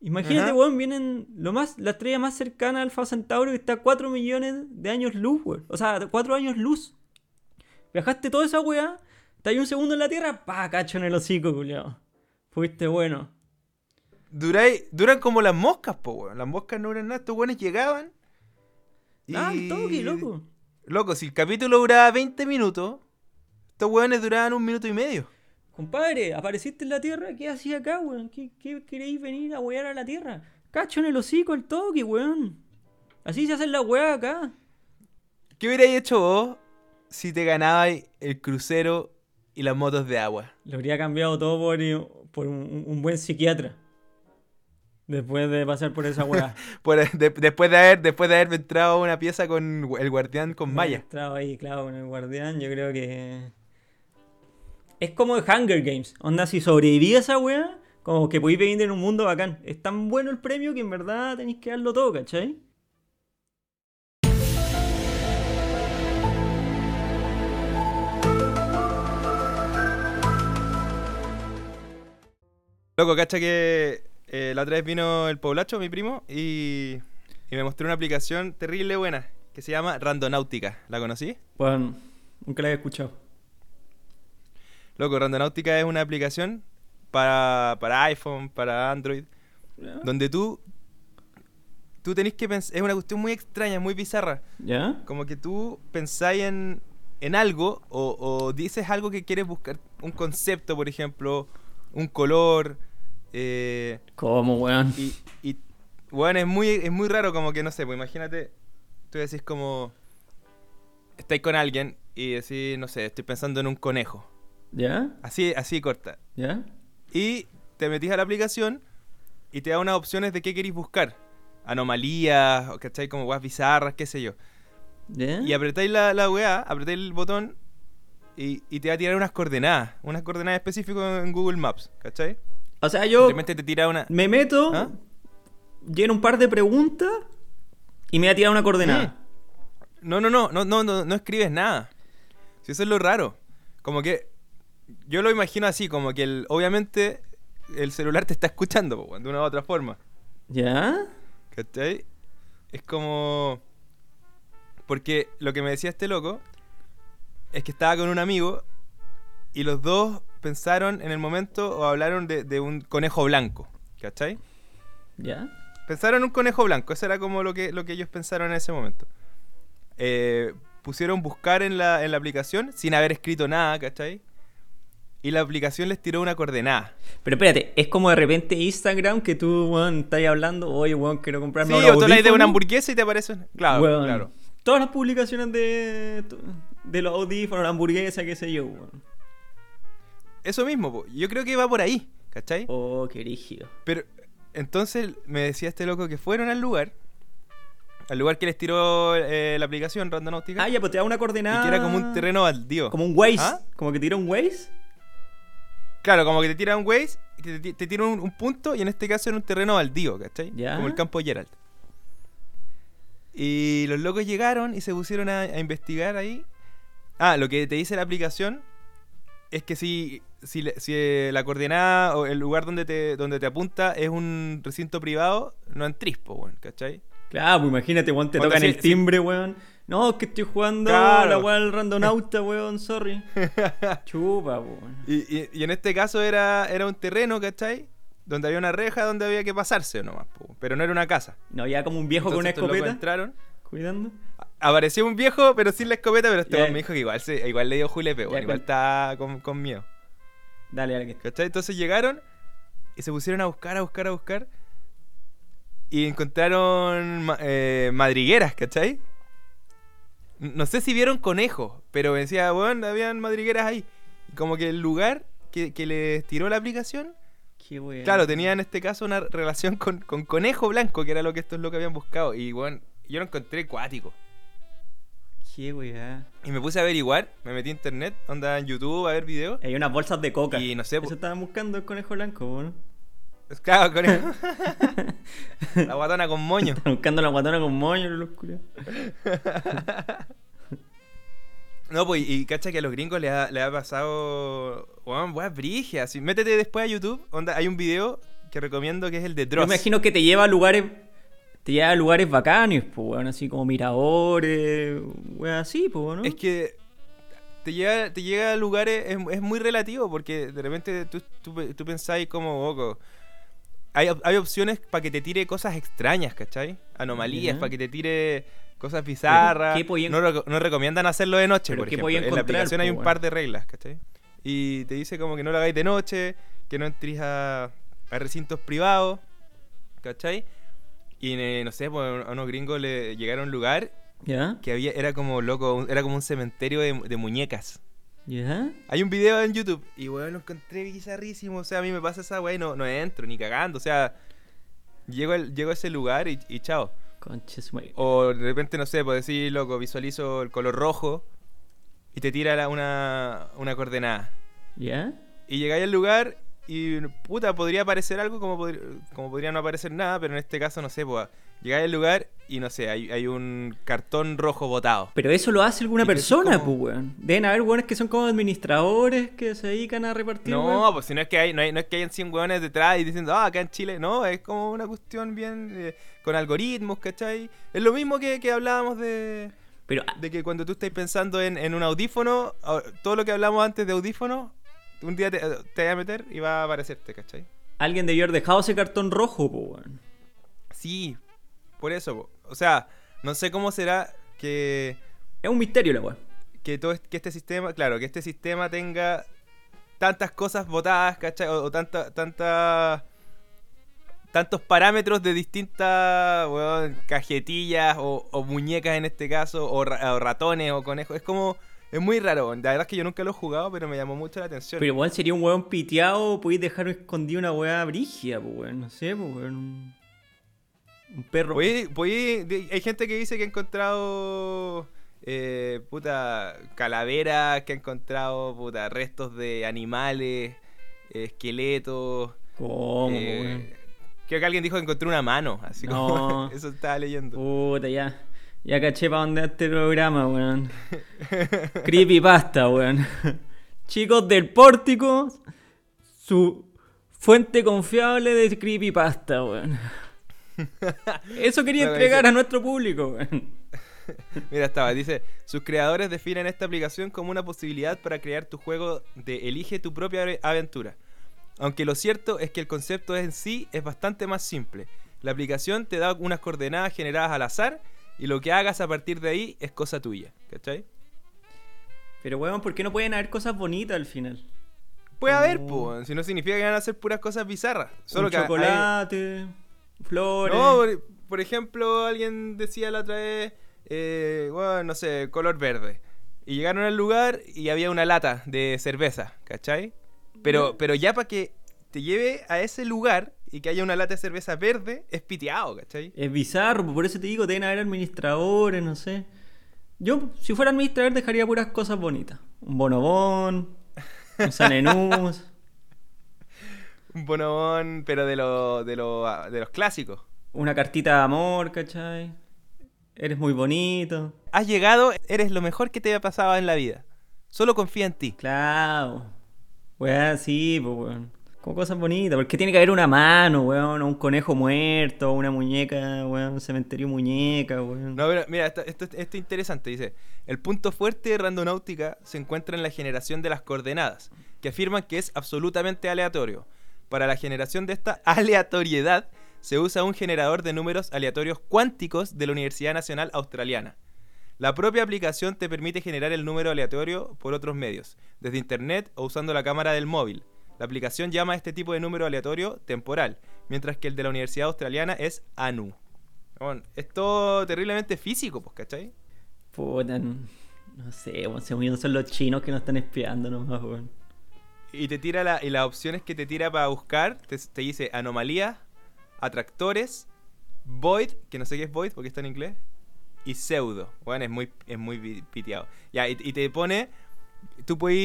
Imagínate, Ajá. weón, vienen lo más, la estrella más cercana al Alfa Centauro que está a 4 millones de años luz, weón. O sea, 4 años luz. Viajaste toda esa weá, estás ahí un segundo en la Tierra, pa, cacho en el hocico, culiao. Fuiste bueno. Duran como las moscas, po, weón. Las moscas no duran nada. Estos weones llegaban. Y... Ah, el toque, loco. Loco, si el capítulo duraba 20 minutos, estos weones duraban un minuto y medio. Compadre, apareciste en la Tierra, ¿qué hacía acá, weón? ¿Qué, qué queréis venir a wear a la Tierra? Cacho en el hocico el toque, weón. Así se hacen las weas acá. ¿Qué hubierais hecho vos si te ganabais el crucero y las motos de agua? Lo habría cambiado todo por, por un, un buen psiquiatra. Después de pasar por esa de- después, de haber, después de haber entrado a una pieza con el guardián con Maya. Estaba ahí, claro, con el guardián, yo creo que... Es como de Hunger Games. Onda, si sobreviví a esa weá, como que podéis vivir en un mundo bacán. Es tan bueno el premio que en verdad tenéis que darlo todo, ¿cachai? Loco, cacha que eh, la otra vez vino el Poblacho, mi primo, y, y, me mostró una aplicación terrible buena que se llama Randonáutica. ¿La conocí? Bueno, nunca la había escuchado. Loco, Randonáutica es una aplicación para, para iPhone, para Android, donde tú, tú tenés que pensar, es una cuestión muy extraña, muy bizarra. ¿Ya? Como que tú pensáis en, en algo o, o dices algo que quieres buscar, un concepto, por ejemplo, un color, eh, ¿Cómo, weón? y, y bueno, es muy, es muy raro como que, no sé, pues imagínate, tú decís como, estáis con alguien y decís, no sé, estoy pensando en un conejo, ¿Ya? así, así corta, ¿Ya? y te metís a la aplicación y te da unas opciones de qué queréis buscar, anomalías, o ¿cachai? Como weas bizarras, qué sé yo. ¿Ya? Y apretáis la, la weá, apretáis el botón y, y te va a tirar unas coordenadas. Unas coordenadas específicas en Google Maps, ¿cachai? O sea, yo repente te tira una. me meto, ¿Ah? lleno un par de preguntas y me va a tirar una coordenada. No, no, no, no, no, no, no escribes nada. Si eso es lo raro. Como que. Yo lo imagino así, como que el, obviamente el celular te está escuchando, po, de una u otra forma. ¿Ya? ¿Cachai? Es como. Porque lo que me decía este loco es que estaba con un amigo y los dos pensaron en el momento o hablaron de, de un conejo blanco. ¿Cachai? ¿Ya? Pensaron en un conejo blanco, eso era como lo que, lo que ellos pensaron en ese momento. Eh, pusieron buscar en la, en la aplicación sin haber escrito nada, ¿cachai? Y la aplicación les tiró una coordenada. Pero espérate, es como de repente Instagram que tú, weón, estás hablando, oye, weón, quiero comprarme Sí, un o tú le una hamburguesa y te aparece. Claro, Weón, claro. Todas las publicaciones de, de los audífonos, la hamburguesa, qué sé yo, weón. Eso mismo, po. yo creo que va por ahí, ¿cachai? Oh, qué rígido. Pero entonces me decía este loco que fueron al lugar, al lugar que les tiró eh, la aplicación Randonáutica, Ah, ya, pues te da una y coordenada. que era como un terreno baldío. Como un Waze. ¿Ah? Como que tira un Waze. Claro, como que te tira un Waze, te, te- te tira un, un punto, y en este caso era un terreno baldío, ¿cachai? Ya. Como el campo Gerald. Y los locos llegaron y se pusieron a, a investigar ahí. Ah, lo que te dice la aplicación es que si, si, eh, la coordenada o el lugar donde te, donde te apunta es un recinto privado, no entrís, po, weón, ¿cachai? Claro, pues imagínate, weón, te tocan el timbre, weón. No, es que estoy jugando Claro. la weá del randonauta, weón, sorry. Chupa, weón. Y, y- y en este caso era, era un terreno, ¿cachai? Donde había una reja donde había que pasarse nomás, po, pero no era una casa. No, ya como un viejo con una escopeta. entraron. Cuidando. Apareció un viejo, pero sin la escopeta, pero este me dijo que igual, se, igual le dio julepe, weón, igual está con, con miedo. Dale, dale. ¿Cachai? Entonces llegaron y se pusieron a buscar, a buscar, a buscar. Y encontraron eh, madrigueras, ¿cachai? No sé si vieron conejos, pero me decía, bueno, habían madrigueras ahí. Y como que el lugar que, que les tiró la aplicación, Qué claro, tenía en este caso una relación con, con conejo blanco, que era lo que estos locos habían buscado. Y bueno, yo lo encontré acuático. Qué weón. Y me puse a averiguar, me metí a internet, onda en YouTube a ver videos. Hay unas bolsas de coca. Y no sé, Eso estaban buscando el conejo blanco. Claro, conejo. la guatona con moño. Buscando la guatona con moño, los culiados. No, pues, y cacha que a los gringos les ha, pasado. Weón, weas brigia. Métete después a YouTube. Onda, hay un video que recomiendo que es el de Yo Dross. me imagino que te lleva a lugares. Te lleva a lugares bacanes, pues, weón, así como miradores, weón, así, pues, ¿no? Es que te llega, te llega a lugares. Es, es muy relativo porque de repente tú, tú, tú pensáis como. Oco, hay, hay opciones para que te tire cosas extrañas, ¿cachai? Anomalías, para que te tire cosas bizarras. ¿qué podían- No, no recomiendan hacerlo de noche, por ejemplo. podía En la aplicación hay un par de reglas, ¿cachai? Y te dice como que no lo hagáis de noche, que no entrís a, a recintos privados, ¿cachai? Y eh, no sé, pues, a unos gringos le llegaron a un lugar ¿Ya? que había, era como loco, era como un cementerio de, de muñecas. ¿Ya? Hay un video en YouTube y weón lo encontré bizarrísimo. O sea, a mí me pasa esa weá y no, no entro ni cagando. O sea, llego, llego a ese lugar y, y chao. Conches, madre. O de repente, no sé, pues decir, loco, visualizo el color rojo y te tira la- una, una coordenada. ¿Ya? Y llegáis al lugar y, puta, podría aparecer algo como, como podría no aparecer nada, pero en este caso, no sé, pues llegáis al lugar y no sé, hay, hay un cartón rojo botado. Pero eso lo hace alguna persona, como- pues, weón. Deben haber weones que son como administradores que se dedican a repartir, No, weón. pues si no es que hay, no, hay- no es que hayan 100 hueones detrás y diciendo, ah, acá en Chile. No, es como una cuestión bien eh, con algoritmos, ¿cachai? Es lo mismo que, que hablábamos de, Pero ah, de que cuando tú estás pensando en, en un audífono, a- todo lo que hablamos antes de audífono, un día te, te vas a meter y va a aparecerte, ¿cachai? alguien debió haber dejado ese cartón rojo, pues, weón. Sí, por eso. po. O sea, no sé cómo será que, Es un misterio la weón. que todo que este sistema, claro, que este sistema tenga tantas cosas votadas, ¿cachai? O, o tanta, tanta, tantos parámetros de distintas weón, cajetillas o, o muñecas en este caso, o, ra- o ratones o conejos. Es como, es muy raro. La verdad es que yo nunca lo he jugado, pero me llamó mucho la atención. Pero igual sería un weón piteado, podéis dejar escondido una weá brígida, pues, weón. No sé, pues, weón. Un, perro. Oye, oye, de- hay gente que dice que ha encontrado eh, puta calaveras, que ha encontrado puta restos de animales, eh, esqueletos. ¿Cómo, eh, creo que alguien dijo que encontró una mano, así No. como eso estaba leyendo. Puta, ya. Ya caché para dónde este programa, weón. Creepypasta, weón. Chicos del pórtico, su fuente confiable de creepypasta, weón. Eso quería entregar dice- a nuestro público. Mira, estaba, dice, sus creadores definen esta aplicación como una posibilidad para crear tu juego de elige tu propia ave- aventura. Aunque lo cierto es que el concepto en sí es bastante más simple. La aplicación te da unas coordenadas generadas al azar y lo que hagas a partir de ahí es cosa tuya, ¿cachai? Pero, weón, ¿por qué no pueden haber cosas bonitas al final? Puede haber, po, si no significa que van a hacer puras cosas bizarras. Solo Un que hay- chocolate, flores. No, por, por ejemplo, alguien decía la otra vez, eh, bueno, no sé, color verde. Y llegaron al lugar y había una lata de cerveza, ¿cachai? Pero, pero ya para que te lleve a ese lugar y que haya una lata de cerveza verde, es piteado, ¿cachai? Es bizarro, por eso te digo, deben haber administradores, no sé. Yo, si fuera administrador, dejaría puras cosas bonitas. Un bonobón, un sanenús. Un bonobón, pero de, lo, de, lo- de los clásicos. Una cartita de amor, ¿cachai? Eres muy bonito. Has llegado, eres lo mejor que te ha pasado en la vida. Solo confía en ti. Claro. Weón, sí, pues, weón. Como cosas bonitas. Porque tiene que haber una mano, weón. Un conejo muerto, una muñeca, weón. Un cementerio muñeca, weón. No, pero mira, esto, esto, esto es interesante. Dice, el punto fuerte de Randonáutica se encuentra en la generación de las coordenadas, que afirman que es absolutamente aleatorio. Para la generación de esta aleatoriedad se usa un generador de números aleatorios cuánticos de la Universidad Nacional Australiana. La propia aplicación te permite generar el número aleatorio por otros medios, desde internet o usando la cámara del móvil. La aplicación llama a este tipo de número aleatorio temporal, mientras que el de la Universidad Australiana es ANU. Bueno, es terriblemente físico, pues, ¿cachai? Puta, no sé, son los chinos que nos están espiando nomás, weón. Y te tira la, y las opciones que te tira para buscar, te, te dice anomalías, atractores, void, que no sé qué es void porque está en inglés, y pseudo. Bueno, es muy, es muy pi- piteado. Ya, y, y te pone, tú puedes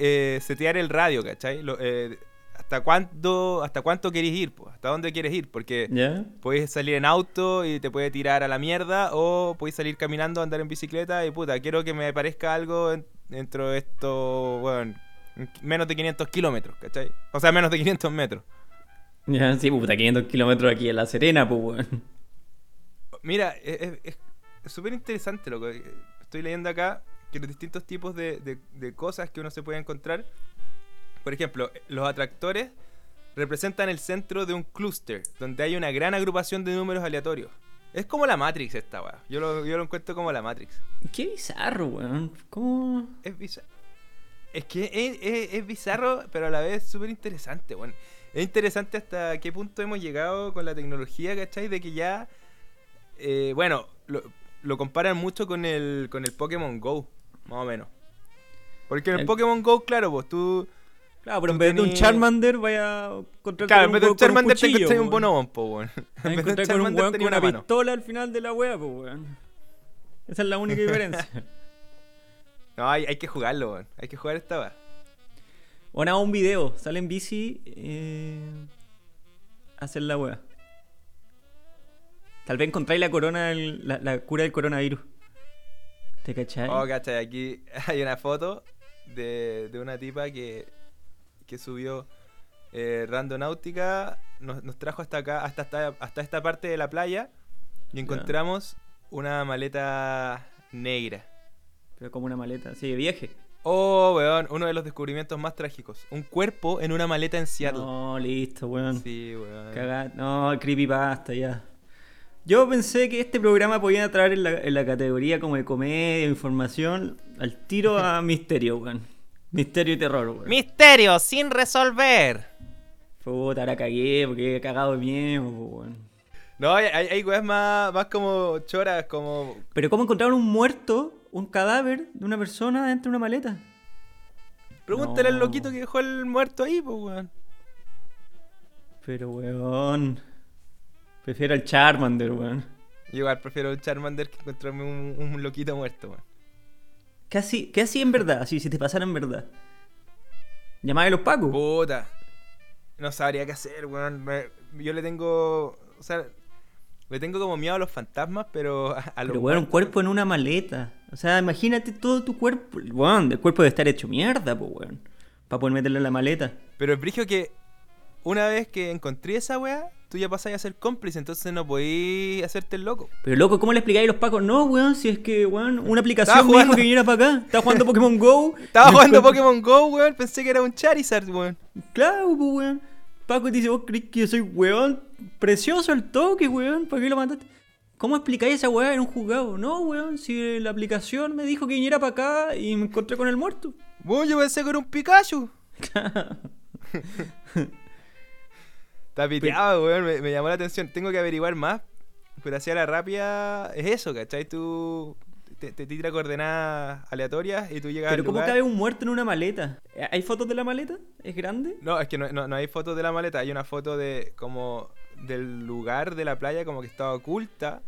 eh, setear el radio, ¿cachai? Lo- eh, hasta cuánto, hasta cuánto quieres ir, pues, hasta dónde quieres ir, porque ¿Ya? puedes salir en auto y te puede tirar a la mierda, o puedes salir caminando, andar en bicicleta y puta, quiero que me parezca algo en- dentro de esto, bueno, menos de 500 kilómetros, ¿cachai? O sea, menos de 500 metros. Ya, sí, puta, 500 kilómetros aquí en La Serena, pues, weón. Mira, es- súper interesante lo que estoy leyendo acá, que los distintos tipos de, de- de cosas que uno se puede encontrar. Por ejemplo, los atractores representan el centro de un clúster, donde hay una gran agrupación de números aleatorios. Es como la Matrix esta, weá. Yo lo, yo lo encuentro como la Matrix. Qué bizarro, weón. ¿Cómo? Es bizarro. Es que es, es- es bizarro, pero a la vez súper interesante, bueno. Es interesante hasta qué punto hemos llegado con la tecnología, ¿cachai? De que ya. eh, bueno, lo, lo comparan mucho con el, con el Pokémon Go, más o menos. Porque en el, El- Pokémon Go, claro, pues tú. Claro, pero en vez de un Charmander, vaya a encontrarte Claro, en con vez de un weón con Charmander te cuchillo, encontrás un bonobón, po, weón. Te En vez de un un Charmander con una mano. pistola al final de la wea, pues, weón. Esa es la única diferencia. No, hay, hay que jugarlo, weón. Hay que jugar esta weá. Bueno, un video, sale en bici, eh, hacer la wea. Tal vez encontráis la corona, del- la, la cura del coronavirus. ¿Te cachai? Oh, cachai, aquí hay una foto de, de una tipa que, que subió eh, Randonáutica, nos, nos trajo hasta acá, hasta, hasta, hasta esta parte de la playa y encontramos una maleta negra. Pero como una maleta, así de viaje. Oh, weón, uno de los descubrimientos más trágicos. Un cuerpo en una maleta en Seattle. No, listo, weón. Sí, weón. Cagá- No, creepypasta, ya. Yo pensé que este programa podía entrar en la, en la categoría como de comedia, información, al tiro a misterio, weón. Misterio y terror, weón. Misterio sin resolver. Puta, ahora cagué porque he cagado de miedo, weón. No, hay, hay, hay weas más, más como choras, como... Pero ¿cómo encontraron un muerto, un cadáver de una persona dentro de una maleta? Pregúntale al No. loquito que dejó el muerto ahí, pues, weón. Pero, weón. Prefiero al Charmander, weón. Yo igual prefiero el Charmander que encontrarme un, un loquito muerto, weón. ¿Qué así, qué así en verdad? Así, si te pasara en verdad. Llamaba a los pacos. Puta. No sabría qué hacer, weón. Yo le tengo... O sea, le tengo como miedo a los fantasmas, pero a, a los Pero, weón, un cuerpo en una maleta. O sea, imagínate todo tu cuerpo. Weón, el cuerpo debe estar hecho mierda, pues, weón. Para poder meterlo en la maleta. Pero el brigio que una vez que encontré esa wea, tú ya pasás a ser cómplice, entonces no podís hacerte el loco. Pero, loco, ¿cómo le explicáis a los pacos? No, weón, si es que, weón, una aplicación me dijo que viniera para acá. Estaba jugando Pokémon Go. Estaba jugando Pokémon Go, weón, pensé que era un Charizard, weón. Claro, pues, weón. Paco te dice, vos crees que yo soy weón precioso al toque, weón. ¿Para qué lo mandaste? ¿Cómo explicáis esa weá en un juzgado? No, weón, si la aplicación me dijo que viniera para acá y me encontré con el muerto. Weón, yo pensé que era un Pikachu. Está piteado, weón, me, me llamó la atención. Tengo que averiguar más, pero hacia la rápida es eso, ¿cachai? Tú te, te tira coordenadas aleatorias y tú llegas Pero al ¿cómo lugar. cabe un muerto en una maleta? ¿Hay fotos de la maleta? ¿Es grande? No, es que no, no, no hay fotos de la maleta, hay una foto de como del lugar de la playa como que estaba oculta.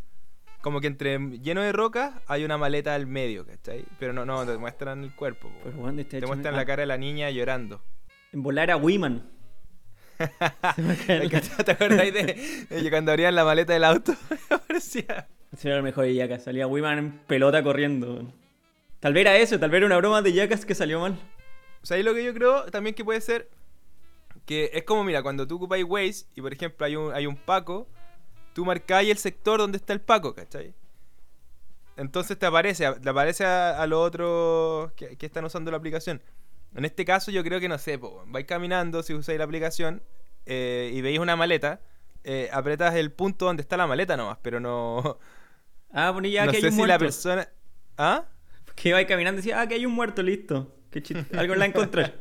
Como que entre lleno de rocas hay una maleta al medio, ¿cachai? Pero no, no, te muestran el cuerpo. Pero, weón, este te muestran ah, la cara de la niña llorando. En volar a Wiman. ¿Te acuerdas de, de cuando abrían la maleta del auto? aparecía. Ese era el mejor de Yacas. Salía Wiman en pelota corriendo. Tal vez era eso, tal vez era una broma de Yacas que salió mal. O sea, ahí lo que yo creo también que puede ser que es como, mira, cuando tú ocupáis Waze y por ejemplo hay un, hay un Paco, tú marcáis el sector donde está el Paco, ¿cachai? Entonces te aparece, te aparece a, a los otros que, que están usando la aplicación. En este caso yo creo que no sé, po, vais caminando si usáis la aplicación eh, y veis una maleta, eh, apretas el punto donde está la maleta nomás, pero no, Ah, bueno, ya no que hay un si muerto. la persona... ¿Ah? Que iba caminando y decía, ah, que hay un muerto, listo. Qué chiste. Algo la encontré.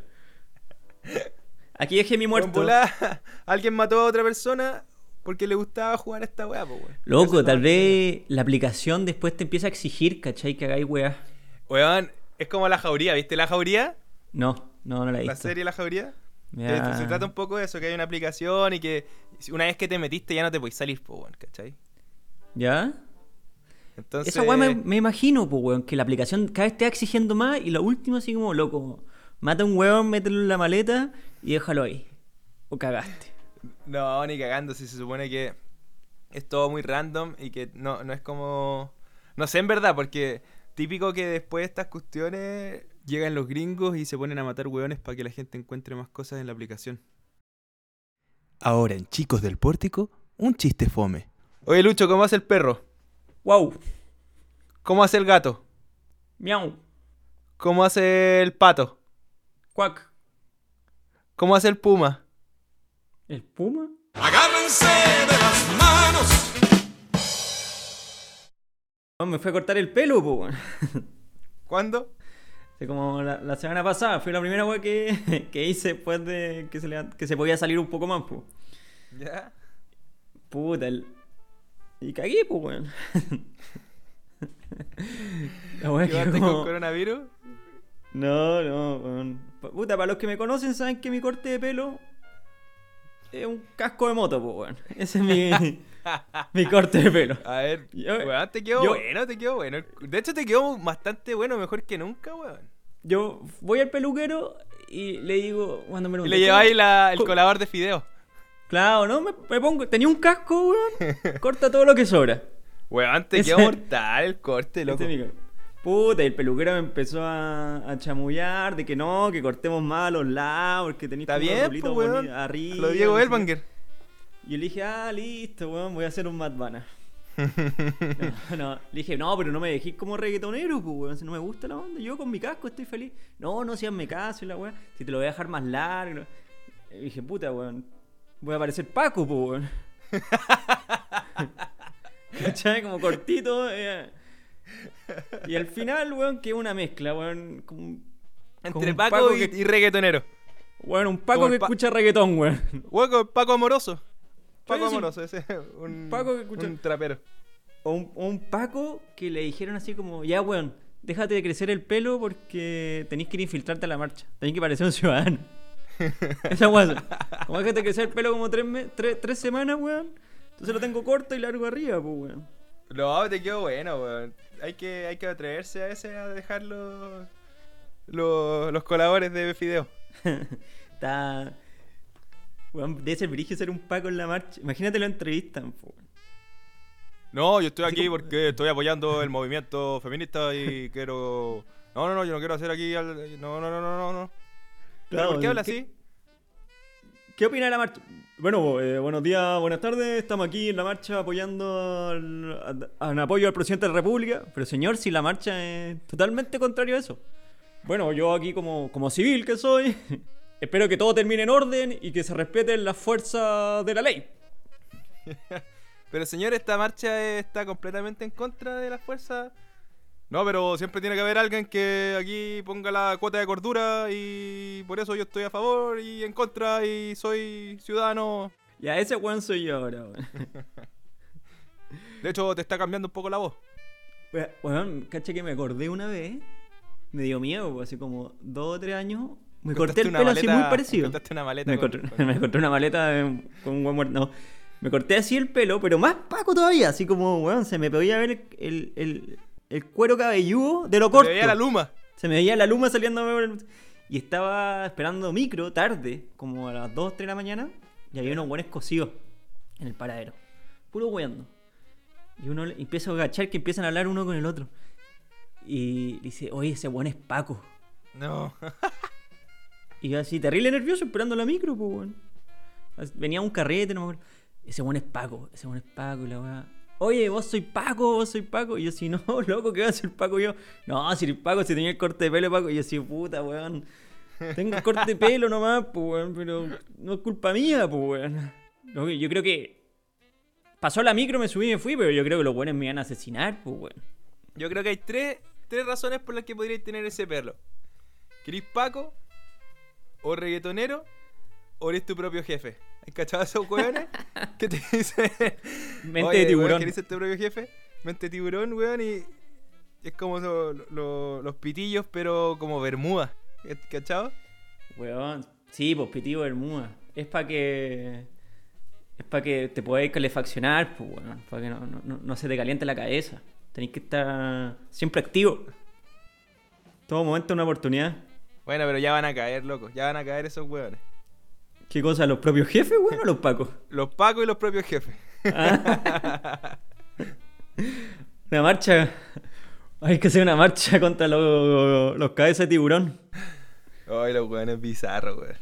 Aquí dejé mi muerto. alguien mató a otra persona porque le gustaba jugar a esta weá, po, weón. Loco, tal vez la aplicación después te empieza a exigir, ¿cachai? Que hagáis weá. Weón, es como la jauría, ¿viste la jauría? No, no, no la he La serie La jauría. Que Se trata un poco de eso, que hay una aplicación y que una vez que te metiste ya no te podés salir, po, weón, ¿cachai? ¿Ya? Entonces... Esa weá me, me imagino, pues, weón, que la aplicación cada vez te va exigiendo más y lo último así como, loco, mata a un weón, mételo en la maleta y déjalo ahí. O cagaste. No, ni cagando, si se supone que es todo muy random y que no, no es como... No sé en verdad, porque típico que después de estas cuestiones llegan los gringos y se ponen a matar hueones para que la gente encuentre más cosas en la aplicación. Ahora en Chicos del Pórtico, un chiste fome. Oye Lucho, ¿cómo hace el perro? ¡Wow! ¿Cómo hace el gato? ¡Miau! ¿Cómo hace el pato? ¡Cuac! ¿Cómo hace el puma? ¿El puma? Agárrense de las manos. No, me fue a cortar el pelo, weón. ¿Cuándo? Como la, la semana pasada, fue la primera weá que, que hice después de que se, le- que se podía salir un poco más, pues. ¿Ya? Puta, el... Y cagué, pues, weón. La weá ¿Quedaste que con como... coronavirus? No, no, weón. Puta, para los que me conocen saben que mi corte de pelo es un casco de moto, pues, weón. Ese es mi, mi corte de pelo. A ver, Yo- weón, te quedó yo- bueno, te quedó bueno. De hecho, te quedó bastante bueno, mejor que nunca, weón. Yo voy al peluquero y le digo, cuando me Y le lleváis la- el ¿cómo- colador de fideo. Claro, ¿no? Me, me pongo. Tenía un casco, weón. Corta todo lo que sobra. Weón, te quedó mortal el corte, loco. Este ca- Puta, y el peluquero me empezó a, a chamullar de que no, que cortemos más los lados, porque tenéis Está bien, pues, weón. arriba. Lo Diego. Elbanger. Y yo le dije, ah, listo, weón, voy a hacer un Mad Bana. no, no, le dije, no, pero no me dejéis como reggaetonero, pues, weón, si no me gusta la onda. Yo con mi casco estoy feliz. No, no, si hazme caso y la weón, si te lo voy a dejar más largo. Y dije, puta, weón, voy a parecer Paco, pues, weón. ¿Cachai? Como cortito. eh. Y al final, weón, que una mezcla, weón. Como, Entre Paco, y, que- y reggaetonero. Weón, un Paco que Pa- escucha reggaetón, weón. Hueco, Paco Amoroso. Paco. Amoroso, ese es un, Paco que escucha- un trapero. O un, o un Paco que le dijeron así como, ya weón, déjate de crecer el pelo porque tenés que ir a infiltrarte a la marcha. Tenés que parecer un ciudadano. Esa weón. Como déjate de crecer el pelo como tres, me- tres, tres semanas, weón. Entonces lo tengo corto y largo arriba, pues weón. No, te quedó bueno, weón. Hay que, hay que atreverse a ese a dejar los, los, los coladores de Fideo. Está. Weón, debe ser brillo ser un Paco en la marcha. Imagínate lo entrevistan, po, weón. No, yo estoy Así aquí como- porque estoy apoyando el movimiento feminista y quiero... No, no, no, yo no quiero hacer aquí... al- No, no, no, no, no, no. ¿Pero Claro, ¿Por qué habla ¿qué- así? ¿Qué opina de la marcha? Bueno, eh, buenos días, buenas tardes. Estamos aquí en la marcha apoyando al, a- en apoyo al presidente de la República. Pero señor, si la marcha es totalmente contrario a eso. Bueno, yo aquí como, como civil que soy, espero que todo termine en orden y que se respeten las fuerzas de la ley. Pero señor, esta marcha está completamente en contra de las fuerzas. No, pero siempre tiene que haber alguien que aquí ponga la cuota de cordura y por eso yo estoy a favor y en contra y soy ciudadano. Ya, ese weón soy yo ahora, weón. De hecho, te está cambiando un poco la voz. Weón, Weón, caché que me acordé una vez. Me dio miedo, así como dos o tres años. Me corté el pelo así muy parecido. encontraste una maleta Me con- me encontré una maleta de- con un buen muerto. No, me corté así el pelo, pero más paco todavía. Así como, weón, se me podía ver el, el, el- cuero cabelludo de lo Se corto. veía la luma. Se me veía la luma saliendo. por el- Y estaba esperando micro tarde, como a las 2, 3 de la mañana. Y había unos buenos cosidos en el paradero. Puro weando. Y uno empieza a agachar que empiezan a hablar uno con el otro. Y dice, oye, ese buen es Paco. No. Y yo así, terrible nervioso, esperando la micro, pues. As- Venía un carrete, no me acuerdo. Ese buen es Paco, ese buen es Paco, y la weá. Oye, vos soy Paco, vos soy Paco. Y yo así, no, loco, ¿qué va a ser Paco? Yo, no, si Paco, si tenía el corte de pelo, Paco. Y yo así, puta, weón. Tengo el corte de pelo nomás, pues, weón, pero no es culpa mía, pues, weón. Yo creo que pasó la micro, me subí y me fui, pero yo creo que los buenos me iban a asesinar, pues, weón. Yo creo que hay tres, tres razones por las que podríais tener ese pelo. ¿Querís Paco? ¿O reggaetonero? ¿O eres tu propio jefe? ¿Has cachado esos hueones? ¿Qué te dicen? Mente Oye, de weón, tiburón. ¿Querés ser tu propio jefe? Mente de tiburón, weón, y... Es como so- lo- los pitillos, pero como bermuda. ¿Cachado? Weón, sí, pues pitivo Bermuda. Es para que. Es para que te podáis calefaccionar, pues, weón. Para que no, no- no- no se te caliente la cabeza. Tenéis que estar siempre activo. Todo momento una oportunidad. Bueno, pero ya van a caer, loco. Ya van a caer esos hueones. ¿Qué cosa? ¿Los propios jefes, weón, o los pacos? Los pacos y los propios jefes. Ah. Una marcha. Hay que hacer una marcha contra los, los cabezas de tiburón. Ay, los hueones bizarros, weón.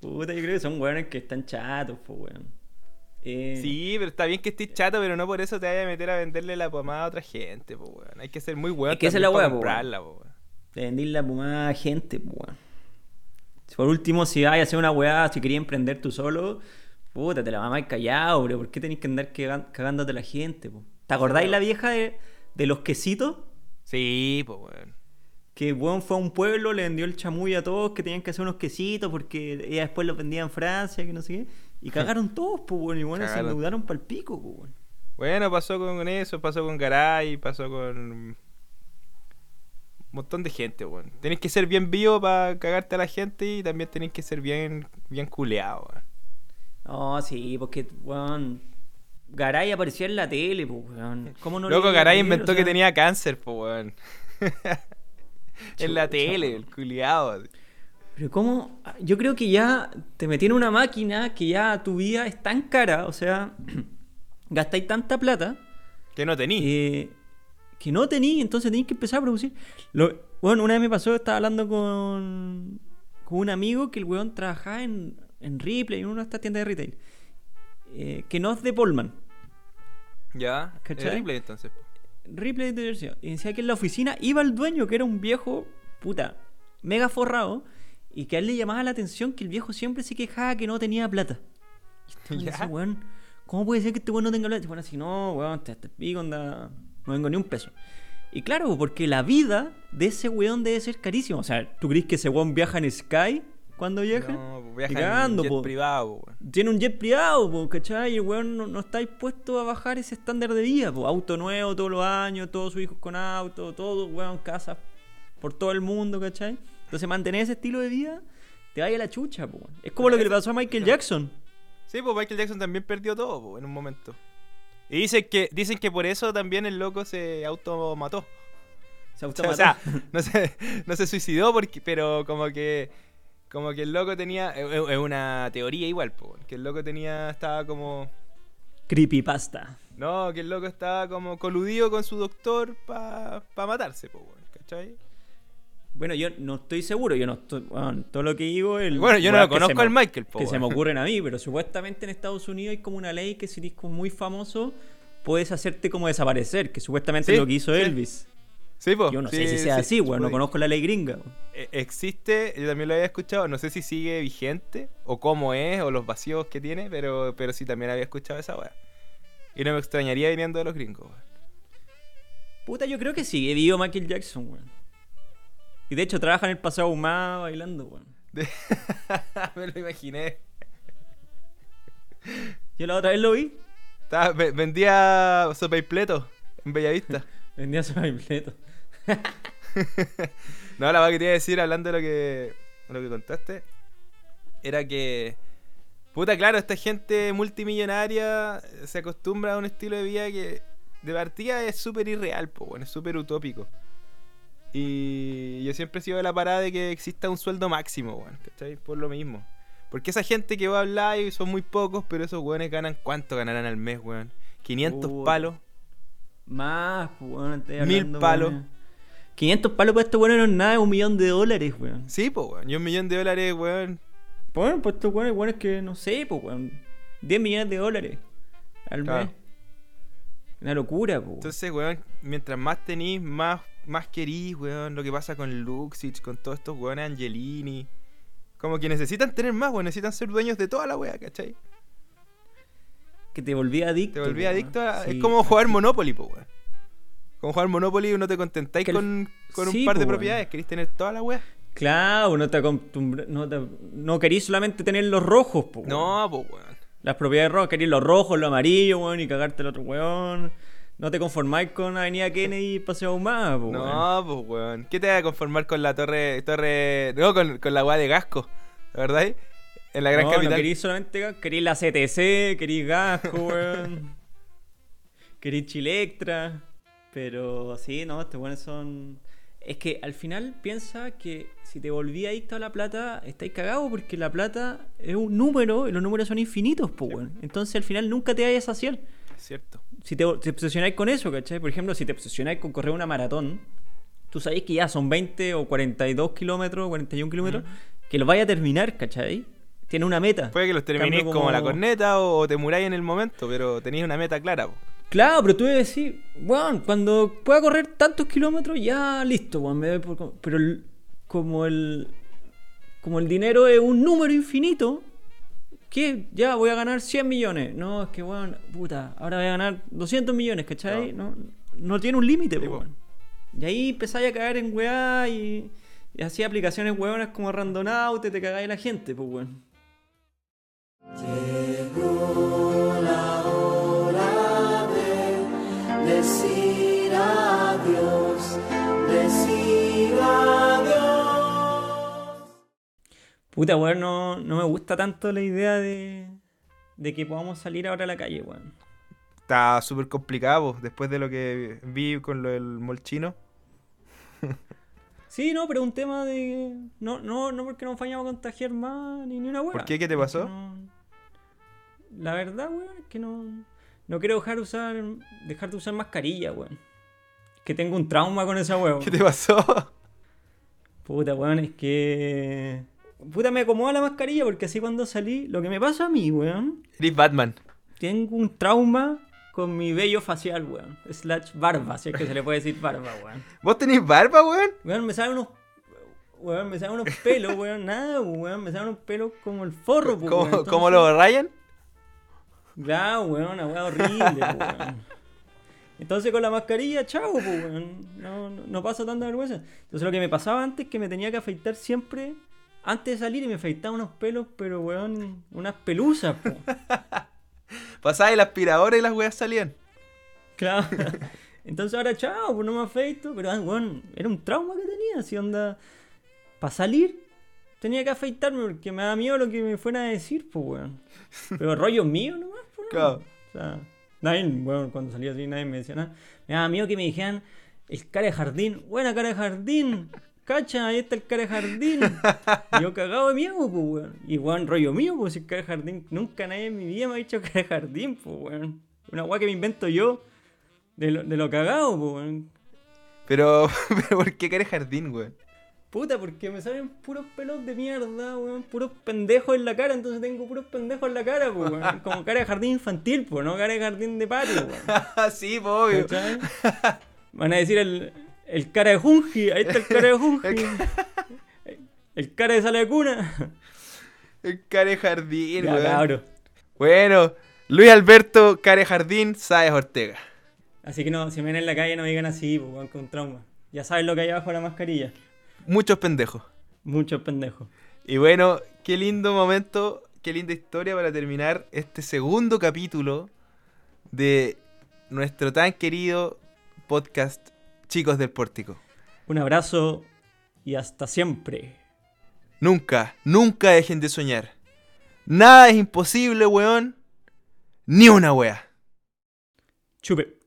Puta, yo creo que son weones que están chatos, pues, weón. Eh, Sí, pero está bien que estés chato, pero no por eso te vayas a meter a venderle la pomada a otra gente, po, weón. Hay que ser muy weón Es que también la po, comprarla, po, weón. De vendir la pomada a gente, pues, weón. Por último, si vas a hacer una weá, si querías emprender tú solo, puta, te la mamás callado, bro. ¿Por qué tenés que andar cagándote a la gente, po? ¿Te acordáis la vieja de, de los quesitos? Sí, pues, weón. Que weón fue a un pueblo, le vendió el chamuy a todos que tenían que hacer unos quesitos porque ella después los vendía en Francia, que no sé qué. Y cagaron todos, pues, weón. Y bueno, se endeudaron para el pico, pues, weón. Bueno, pasó con eso, pasó con Garay, pasó con montón de gente, weón. Tenés que ser bien vivo para cagarte a la gente y también tenés que ser bien, bien culeado, weón. No, sí, porque, weón. Garay aparecía en la tele, pues, weón. ¿Cómo no Loco, Garay inventó O que tenía cáncer, pues, weón. en la tele, el culiado. Pero cómo, yo creo que ya te metí en una máquina que ya tu vida es tan cara, o sea, gastáis tanta plata Que no tení. eh, que no tení, entonces tenéis que empezar a producir. Lo- bueno, una vez me pasó, estaba hablando con, con un amigo que el weón trabajaba en, en Ripley, en una de estas tiendas de retail, eh, que no es de Polman. Ya. ¿Cachai? Es Ripley, entonces. Ripley de diversión. Y decía que en la oficina iba el dueño, que era un viejo, puta, mega forrado, y que a él le llamaba la atención que el viejo siempre se quejaba que no tenía plata. Y Ya. decía, weón, ¿cómo puede ser que este weón no tenga plata? Y bueno, así, no, weón, te, te pico, onda, no vengo ni un peso. Y claro, porque la vida de ese weón debe ser carísima. O sea, ¿tú crees que ese weón viaja en Sky cuando viaja? No, viaja cagando, en jet po. privado, po. Tiene un jet privado, po, ¿cachai? Y el weón no, no está dispuesto a bajar ese estándar de vida, po. Auto nuevo todos los años, todos sus hijos con auto, todo, weón, casa por todo el mundo, ¿cachai? Entonces mantener ese estilo de vida, te vaya a la chucha, po. weón. Es como lo que le pasó a Michael Jackson. Sí, pues Michael Jackson también perdió todo po, en un momento. Y dicen que, dicen que por eso también el loco se automató. Se sea, o sea, no se, no se suicidó, porque, pero como que como que el loco tenía. Es una teoría igual, po, que el loco tenía. Estaba como. Creepypasta. No, que el loco estaba como coludido con su doctor para matarse, po, ¿cachai? Bueno, yo no estoy seguro, yo no estoy. weón, todo lo que digo. El, Bueno, yo no lo conozco al Michael, po, Que se me ocurren a mí, pero supuestamente en Estados Unidos hay como una ley que si eres como muy famoso, puedes hacerte como desaparecer, que supuestamente Sí, es lo que hizo sí. Elvis. Sí, po. Yo no sí, sé si sea sí, así, sí weón, no puede. conozco la ley gringa. weón. Eh, Existe, yo también lo había escuchado, no sé si sigue vigente o cómo es o los vacíos que tiene, pero, pero sí también había escuchado esa weá. Y no me extrañaría viniendo de los gringos, weón. Puta, yo creo que sigue vivo Michael Jackson, weón. Y de hecho trabaja en el pasado humano bailando, weón. Me lo imaginé. Yo la otra vez lo vi, Estaba- vendía sopa y pleto en Bellavista. vendía su completo. no, la verdad que te iba a decir, hablando de lo que, lo que contaste, era que, puta, claro, esta gente multimillonaria se acostumbra a un estilo de vida que de partida es súper irreal, po, bueno, es súper utópico. Y yo siempre he sido de la parada de que exista un sueldo máximo, weón, ¿cachai? Por lo mismo. Porque esa gente que va a hablar y son muy pocos, pero esos weones ganan, ¿cuánto ganarán al mes, weón? 500 Puta. palos. Más, pues, weón, Mil palos. weón. 500 palos para este weón no es nada, es un millón de dólares, weón. Sí, po, weón. Y un millón de dólares, weón. Bueno, pues estos weones, weones que no sé, pues, weón. 10 millones de dólares al Claro. mes. Una locura, pues. Entonces, weón, mientras más tenís, más, más querís, weón. Lo que pasa con Luxich, con todos estos weones Angelini. Como que necesitan tener más, weón. Necesitan ser dueños de toda la weá, ¿cachai? Que te volví adicto. Te volví po, adicto a... weón. Es como jugar Monopoly, po, weón. Como jugar Monopoly y no te contentáis el- con, con Sí, un par de po, weón. propiedades. Querís tener toda la weá. Claro, no te acostumbras. No, te... no querís solamente tener los rojos, po. weón. No, po, weón. Las propiedades rojas, querís los rojos, los amarillos, weón, y cagarte el otro weón. No te conformáis con Avenida Kennedy y Paseo Humada, weón. No, pues, weón. ¿Qué te vas a conformar con la torre... torre No, con, con la weá de Gasco, ¿verdad? En la gran no, capital. no querís solamente gas, querís la CTC, querís Gasco, weón. querís Chilectra. Pero sí, no, estos weones son. Es que al final piensa que si te volví adicto a la plata, estáis cagados porque la plata es un número y los números son infinitos, pues, weón. Entonces al final nunca te vayas a saciar. Cierto. Si te, te obsesionáis con eso, ¿cachai? Por ejemplo, si te obsesionáis con correr una maratón, tú sabéis que ya son 20 o 42 kilómetros, 41 kilómetros, que los vaya a terminar, ¿cachai? Tiene una meta. Puede que los terminéis como... la corneta o, o te muráis en el momento, pero tenéis una meta clara. po. Claro, pero tú debes decir, bueno, cuando pueda correr tantos kilómetros, ya listo, weón, me doy por com- Pero el- como el. Como el dinero es un número infinito, ¿qué? Ya voy a ganar 100 millones. No, es que, weón, puta, ahora voy a ganar 200 millones, ¿cachai? No, no tiene un límite, Sí, weón. Y ahí empezáis a caer en weá y. Y así aplicaciones weonas como Randonaut, te cagáis la gente, pues weón. decir adiós, Puta, weón, no, no me gusta tanto la idea de, de que podamos salir ahora a la calle, weón. Está súper complicado, después de lo que vi con lo del molchino. Sí, no, pero es un tema de. No, no, no porque nos vayamos a contagiar más ni, ni una hueá. ¿Por qué? ¿Qué te pasó? No- La verdad, weón, es que no. No quiero dejar, usar, dejar de usar mascarilla, weón. Que tengo un trauma con esa weón. ¿Qué te pasó? Puta, weón, es que. Puta, me acomoda la mascarilla porque así cuando salí. Lo que me pasa a mí, weón. Eres Batman. Tengo un trauma con mi vello facial, weón. Slash barba, si es que se le puede decir barba, weón. ¿Vos tenés barba, weón? Weón, me salen unos. Weón, me salen unos pelos, weón. Nada, weón. Me salen unos pelos como el forro, pues, ¿Cómo, weón. Entonces- cómo lo Ryan? Ya, weón, una weá horrible, weón. Entonces con la mascarilla, chao, pues, weón. No, no, no paso tanta vergüenza. Entonces lo que me pasaba antes es que me tenía que afeitar siempre antes de salir y me afeitaba unos pelos, pero weón, unas pelusas, po. Pasaba el aspirador y las weas salían. Claro. Entonces ahora, chao, pues no me afeito. Pero, ah, weón, era un trauma que tenía, así onda. Para salir, tenía que afeitarme porque me da miedo lo que me fuera a decir, pues, weón. Pero rollo mío nomás, pues. Claro. O sea, nadie, bueno, cuando salía así, nadie me decía nada. Me daba miedo que me dijeran el cara de jardín. Buena cara de jardín. Cacha, ahí está el cara de jardín. Yo cagado de miedo, pues, weón. Y weón, rollo mío, pues, el cara de jardín. Nunca nadie en mi vida me ha dicho cara de jardín, pues, weón. Una weá que me invento yo de lo, de lo cagado, pues, weón. Pero, pero ¿por qué querés jardín, weón? Puta, porque me salen puros pelos de mierda, weón. Puros pendejos en la cara, entonces tengo puros pendejos en la cara, pues, weón. Como cara de jardín infantil, pues, no cara de jardín de patio, weón. sí, po, obvio. Van a decir el, el cara de Junji, ahí está el cara de Junji. El cara de sala de cuna. El care jardín, Ya. Bueno, Luis Alberto Care Jardín Sáez Ortega. Así que no, si me ven en la calle no me digan así, pues, con trauma. Ya saben lo que hay abajo de la mascarilla. Muchos pendejos. Muchos pendejos. Y bueno, qué lindo momento, qué linda historia para terminar este segundo capítulo de nuestro tan querido podcast Chicos del Pórtico. Un abrazo y hasta siempre. Nunca, nunca dejen de soñar. Nada es imposible, weón. Ni una wea. Chupe.